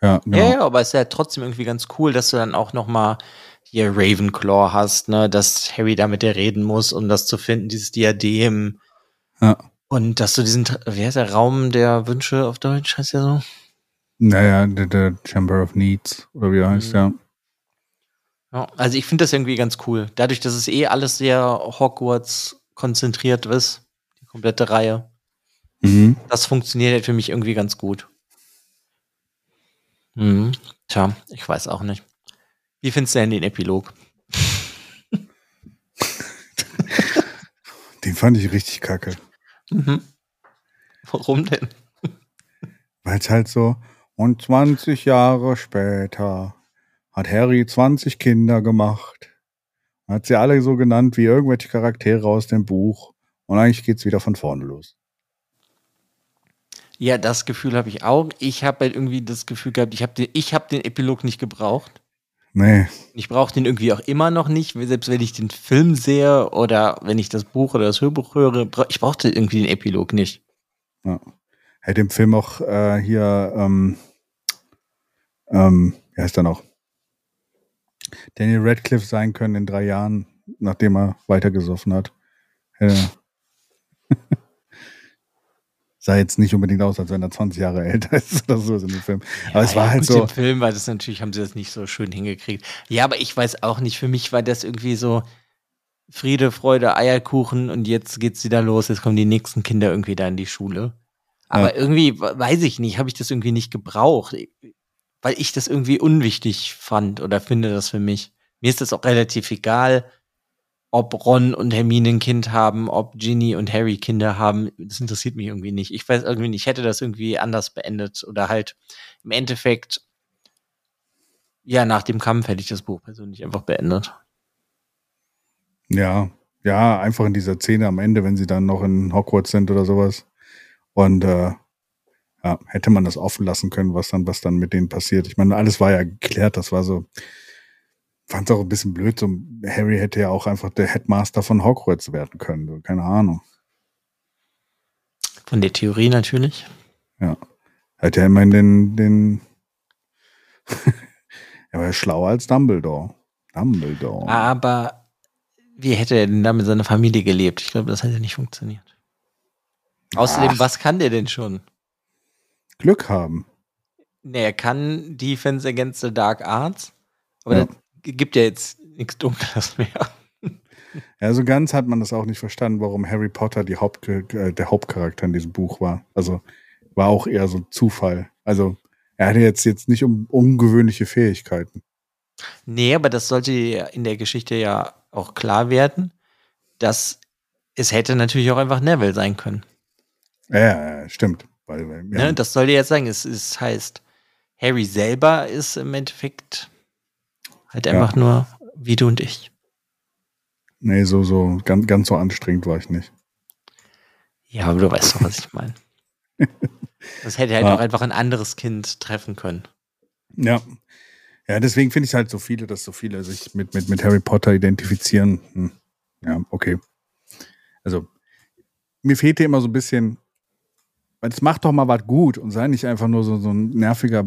Ja, genau. ja, ja, aber es ist ja trotzdem irgendwie ganz cool, dass du dann auch noch mal hier Ravenclaw hast, ne, dass Harry da mit dir reden muss, um das zu finden, dieses Diadem. Ja. Und dass du diesen, wie heißt der Raum der Wünsche auf Deutsch, heißt der so? Naja, der, der Chamber of Needs, oder wie er heißt, mhm. ja. ja. Also ich finde das irgendwie ganz cool. Dadurch, dass es eh alles sehr Hogwarts konzentriert ist, die komplette Reihe. Mhm. Das funktioniert halt für mich irgendwie ganz gut. Mhm. Tja, ich weiß auch nicht. Wie findest du denn den Epilog? den fand ich richtig kacke. Mhm. Warum denn? Weil es halt so, und 20 Jahre später hat Harry 20 Kinder gemacht. Hat sie alle so genannt wie irgendwelche Charaktere aus dem Buch. Und eigentlich geht es wieder von vorne los. Ja, das Gefühl habe ich auch. Ich habe halt irgendwie das Gefühl gehabt, ich habe den, hab den Epilog nicht gebraucht. Nee. Ich brauche den irgendwie auch immer noch nicht, selbst wenn ich den Film sehe oder wenn ich das Buch oder das Hörbuch höre. Ich brauchte irgendwie den Epilog nicht. Ja. Hätte im Film auch äh, hier, ähm, ähm, wie heißt er noch? Daniel Radcliffe sein können in drei Jahren, nachdem er weitergesoffen hat. Hätte- sah jetzt nicht unbedingt aus, als wenn er 20 Jahre älter ist oder so in dem Film. Aber es Ja, war ja, halt gut, so. Im Film war das natürlich, haben sie das nicht so schön hingekriegt. Ja, aber ich weiß auch nicht, für mich war das irgendwie so Friede, Freude, Eierkuchen und jetzt geht's wieder los, jetzt kommen die nächsten Kinder irgendwie da in die Schule. Aber irgendwie, we- weiß ich nicht, habe ich das irgendwie nicht gebraucht, weil ich das irgendwie unwichtig fand oder finde das für mich. Mir ist das auch relativ egal, ob Ron und Hermine ein Kind haben, ob Ginny und Harry Kinder haben. Das interessiert mich irgendwie nicht. Ich weiß irgendwie nicht, ich hätte das irgendwie anders beendet oder halt im Endeffekt, ja, nach dem Kampf hätte ich das Buch persönlich einfach beendet. Ja, ja, einfach in dieser Szene am Ende, wenn sie dann noch in Hogwarts sind oder sowas. Und äh, ja, hätte man das offen lassen können, was dann, was dann mit denen passiert. Ich meine, alles war ja geklärt, das war so. Fand es auch ein bisschen blöd. So, Harry hätte ja auch einfach der Headmaster von Hogwarts werden können. So, keine Ahnung. Von der Theorie natürlich. Hätte er immerhin den, den er war ja schlauer als Dumbledore. Dumbledore. Aber wie hätte er denn da mit seiner Familie gelebt? Ich glaube, das hätte nicht funktioniert. Außerdem, Ach. was kann der denn schon? Glück haben. Nee, er kann Defense Against the Dark Arts, aber Ja. das gibt ja jetzt nichts Dunkles mehr. Ja, so ganz hat man das auch nicht verstanden, warum Harry Potter die Haupt äh, der Hauptcharakter in diesem Buch war. Also war auch eher so Zufall. Also er hatte jetzt, jetzt nicht um, ungewöhnliche Fähigkeiten. Nee, aber das sollte ja in der Geschichte ja auch klar werden, dass es hätte natürlich auch einfach Neville sein können. Ja, ja, stimmt. Weil, ja, Ne? Das soll dir jetzt sagen, es, es heißt, Harry selber ist im Endeffekt halt Ja. einfach nur wie du und ich. nee, so, so ganz, ganz so anstrengend war ich nicht. Ja, aber du weißt doch, was ich meine. Das hätte halt Ja. auch einfach ein anderes Kind treffen können. Ja. Ja, deswegen finde ich halt so viele, dass so viele sich mit, mit, mit Harry Potter identifizieren. Hm. Ja, okay. Also, mir fehlte immer so ein bisschen, weil es macht doch mal was gut und sei nicht einfach nur so, so ein nerviger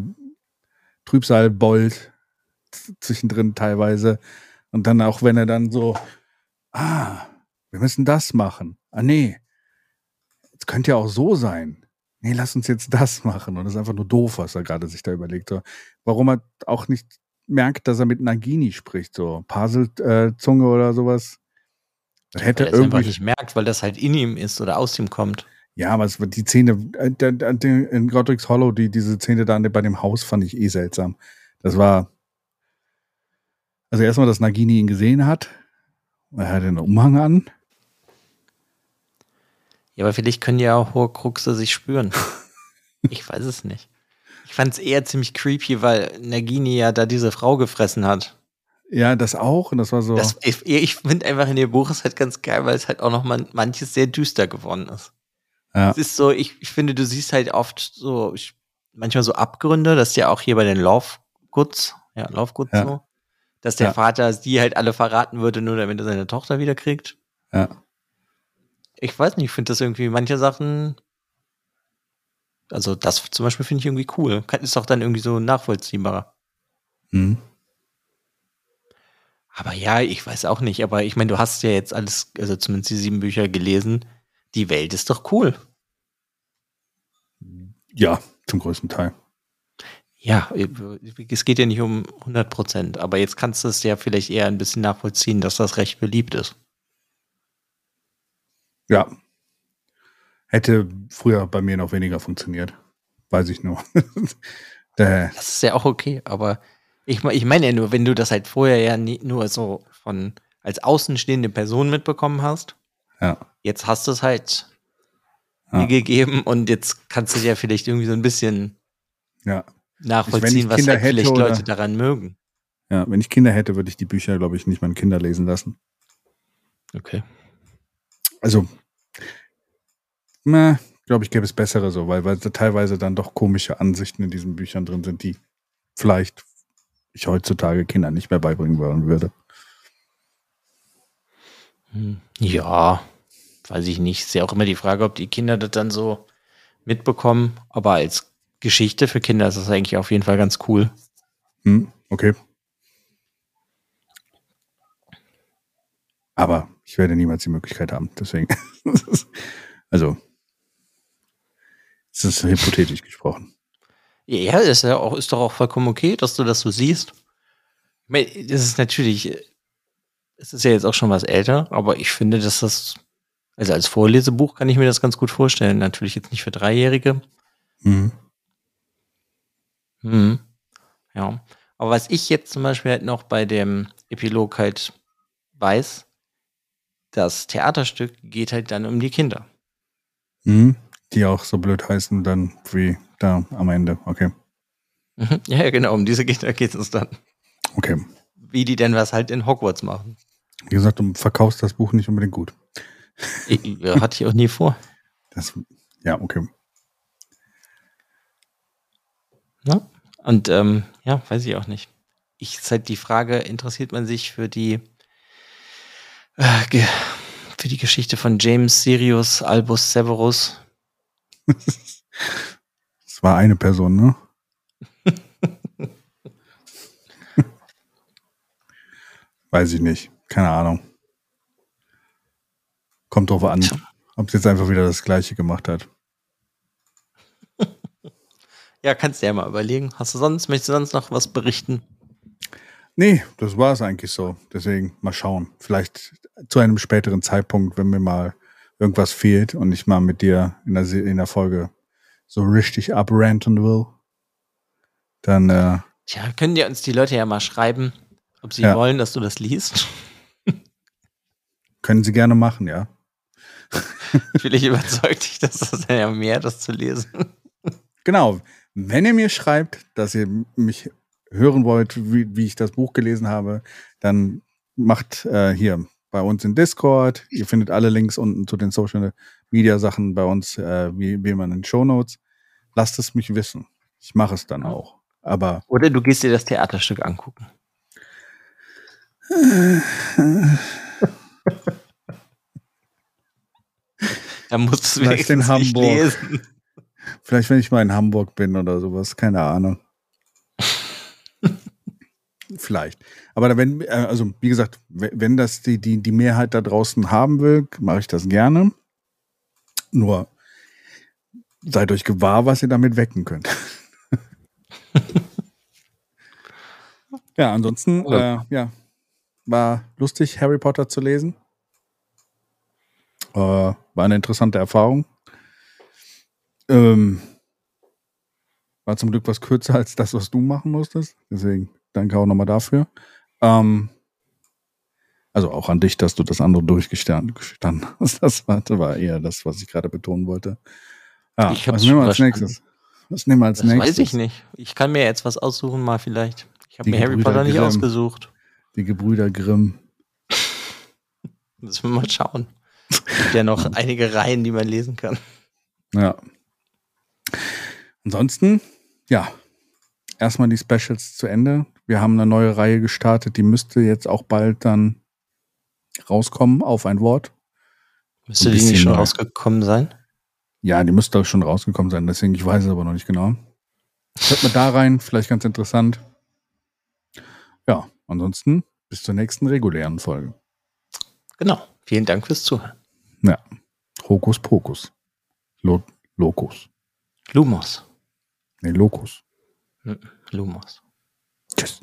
Trübsalbold zwischendrin teilweise. Und dann auch, wenn er dann so, ah, wir müssen das machen. Ah, nee. Es könnte ja auch so sein. Nee, lass uns jetzt das machen. Und das ist einfach nur doof, was er gerade sich da überlegt. So, warum er auch nicht merkt, dass er mit Nagini spricht, so Paselzunge oder sowas. Das hätte Weil er irgendwie. nicht merkt, weil das halt in ihm ist oder aus ihm kommt. Ja, aber es wird die Szene, äh, in Godric's Hollow, die, diese Szene da bei dem Haus fand ich eh seltsam. Das war, also erstmal, dass Nagini ihn gesehen hat. Er hatte einen Umhang an. Ja, aber vielleicht können ja auch hohe Kruxe sich spüren. ich weiß es nicht. Ich fand es eher ziemlich creepy, weil Nagini ja da diese Frau gefressen hat. Ja, das auch. Und das war so. Das, ich ich finde einfach in dem Buch ist halt ganz geil, weil es halt auch noch mal manches sehr düster geworden ist. ja, Es ist so, ich, ich finde, du siehst halt oft so, ich, manchmal so Abgründe, das ist ja auch hier bei den Lovegoods, ja, Lovegoods Ja. so, dass der Ja. Vater die halt alle verraten würde, nur damit er seine Tochter wieder kriegt. ja. Ich weiß nicht, ich finde das irgendwie, manche Sachen, also das zum Beispiel finde ich irgendwie cool. Ist doch dann irgendwie so nachvollziehbarer. Hm. Aber ja, ich weiß auch nicht, aber ich meine, du hast ja jetzt alles, also zumindest die sieben Bücher gelesen. Die Welt ist doch cool. Ja, zum größten Teil. Ja, es geht ja nicht um 100 Prozent, aber jetzt kannst du es ja vielleicht eher ein bisschen nachvollziehen, dass das recht beliebt ist. Ja. Hätte früher bei mir noch weniger funktioniert. Weiß ich nur. Der- Das ist ja auch okay, aber ich, ich meine ja nur, wenn du das halt vorher ja nie, nur so von als außenstehende Person mitbekommen hast, ja. jetzt hast du es halt Ja. gegeben und jetzt kannst du ja vielleicht irgendwie so ein bisschen Ja. Nachvollziehen, was Kinder halt vielleicht oder- Leute daran mögen. Ja, wenn ich Kinder hätte, würde ich die Bücher, glaube ich, nicht meinen Kinder lesen lassen. Okay. Also, na, glaube ich, gäbe es bessere so, weil, weil da teilweise dann doch komische Ansichten in diesen Büchern drin sind, die vielleicht ich heutzutage Kindern nicht mehr beibringen wollen würde. Hm, Ja, weiß ich nicht. Ist ja auch immer die Frage, ob die Kinder das dann so mitbekommen. Aber als Geschichte für Kinder ist das eigentlich auf jeden Fall ganz cool. Hm, okay. Aber ich werde niemals die Möglichkeit haben, deswegen. also, es ist hypothetisch gesprochen. Ja, ist ja auch, ist doch auch vollkommen okay, dass du das so siehst. Das ist natürlich, es ist ja jetzt auch schon was älter, aber ich finde, dass das, also als Vorlesebuch kann ich mir das ganz gut vorstellen. Natürlich jetzt nicht für Dreijährige. Mhm. Mhm. Ja. Aber was ich jetzt zum Beispiel halt noch bei dem Epilog halt weiß, das Theaterstück geht halt dann um die Kinder. Mhm. Die auch so blöd heißen dann wie da am Ende. Okay. Mhm. Ja, genau, um diese Kinder geht es dann. Okay. Wie die denn was halt in Hogwarts machen. Wie gesagt, du verkaufst das Buch nicht unbedingt gut. Ich, hatte ich auch nie vor. Das, ja, okay. Ne? Und ähm, ja, weiß ich auch nicht. Ich ist halt die Frage, interessiert man sich für die äh, für die Geschichte von James Sirius Albus Severus? Es war eine Person, ne? Weiß ich nicht. Keine Ahnung. Kommt drauf an, ob es jetzt einfach wieder das Gleiche gemacht hat. Ja, kannst du ja mal überlegen. Hast du sonst, möchtest du sonst noch was berichten? Nee, das war es eigentlich so. Deswegen mal schauen. Vielleicht zu einem späteren Zeitpunkt, wenn mir mal irgendwas fehlt und ich mal mit dir in der, in der Folge so richtig abranten will, dann äh, Tja, können dir uns die Leute ja mal schreiben, ob sie Ja. wollen, dass du das liest. können sie gerne machen, ja. Vielleicht überzeugt dich das das ja mehr, das zu lesen. Genau. Wenn ihr mir schreibt, dass ihr mich hören wollt, wie, wie ich das Buch gelesen habe, dann macht äh, hier bei uns in Discord. Ihr findet alle Links unten zu den Social Media Sachen bei uns, äh, wie, wie man in den Show Notes. Lasst es mich wissen. Ich mache es dann auch. Aber Oder du gehst dir das Theaterstück angucken. Da musst du wenigstens nicht Hamburg. lesen. Vielleicht, wenn ich mal in Hamburg bin oder sowas, keine Ahnung. Vielleicht. Aber wenn, äh, also wie gesagt, we- wenn das die, die, die Mehrheit da draußen haben will, mache ich das gerne. Nur seid euch gewahr, was ihr damit wecken könnt. ja, ansonsten, äh, ja, war lustig, Harry Potter zu lesen. Äh, war eine interessante Erfahrung. Ähm, war zum Glück was kürzer als das, was du machen musstest. Deswegen danke auch nochmal dafür. Ähm, also auch an dich, dass du das andere durchgestanden gestanden hast. Das war, das war eher das, was ich gerade betonen wollte. Ja, Ich was nehmen wir als nächstes? Was nehmen wir als Das nächstes? weiß ich nicht. Ich kann mir jetzt was aussuchen, mal vielleicht. Ich habe mir Harry Potter nicht Grimm. ausgesucht. Die Gebrüder Grimm. Müssen wir mal schauen. Es gibt ja noch einige Reihen, die man lesen kann. Ja. Ansonsten, ja, erstmal die Specials zu Ende. Wir haben eine neue Reihe gestartet, die müsste jetzt auch bald dann rauskommen auf ein Wort. Müsste Ein die nicht schon neu. rausgekommen sein? Ja, die müsste auch schon rausgekommen sein, deswegen ich weiß es aber noch nicht genau. Hört mal da rein, vielleicht ganz interessant. Ja, ansonsten bis zur nächsten regulären Folge. Genau. Vielen Dank fürs Zuhören. Ja, Hokus Pokus. Lo Lokus. Lumos. Nee, Lokus. Lumos. Tschüss.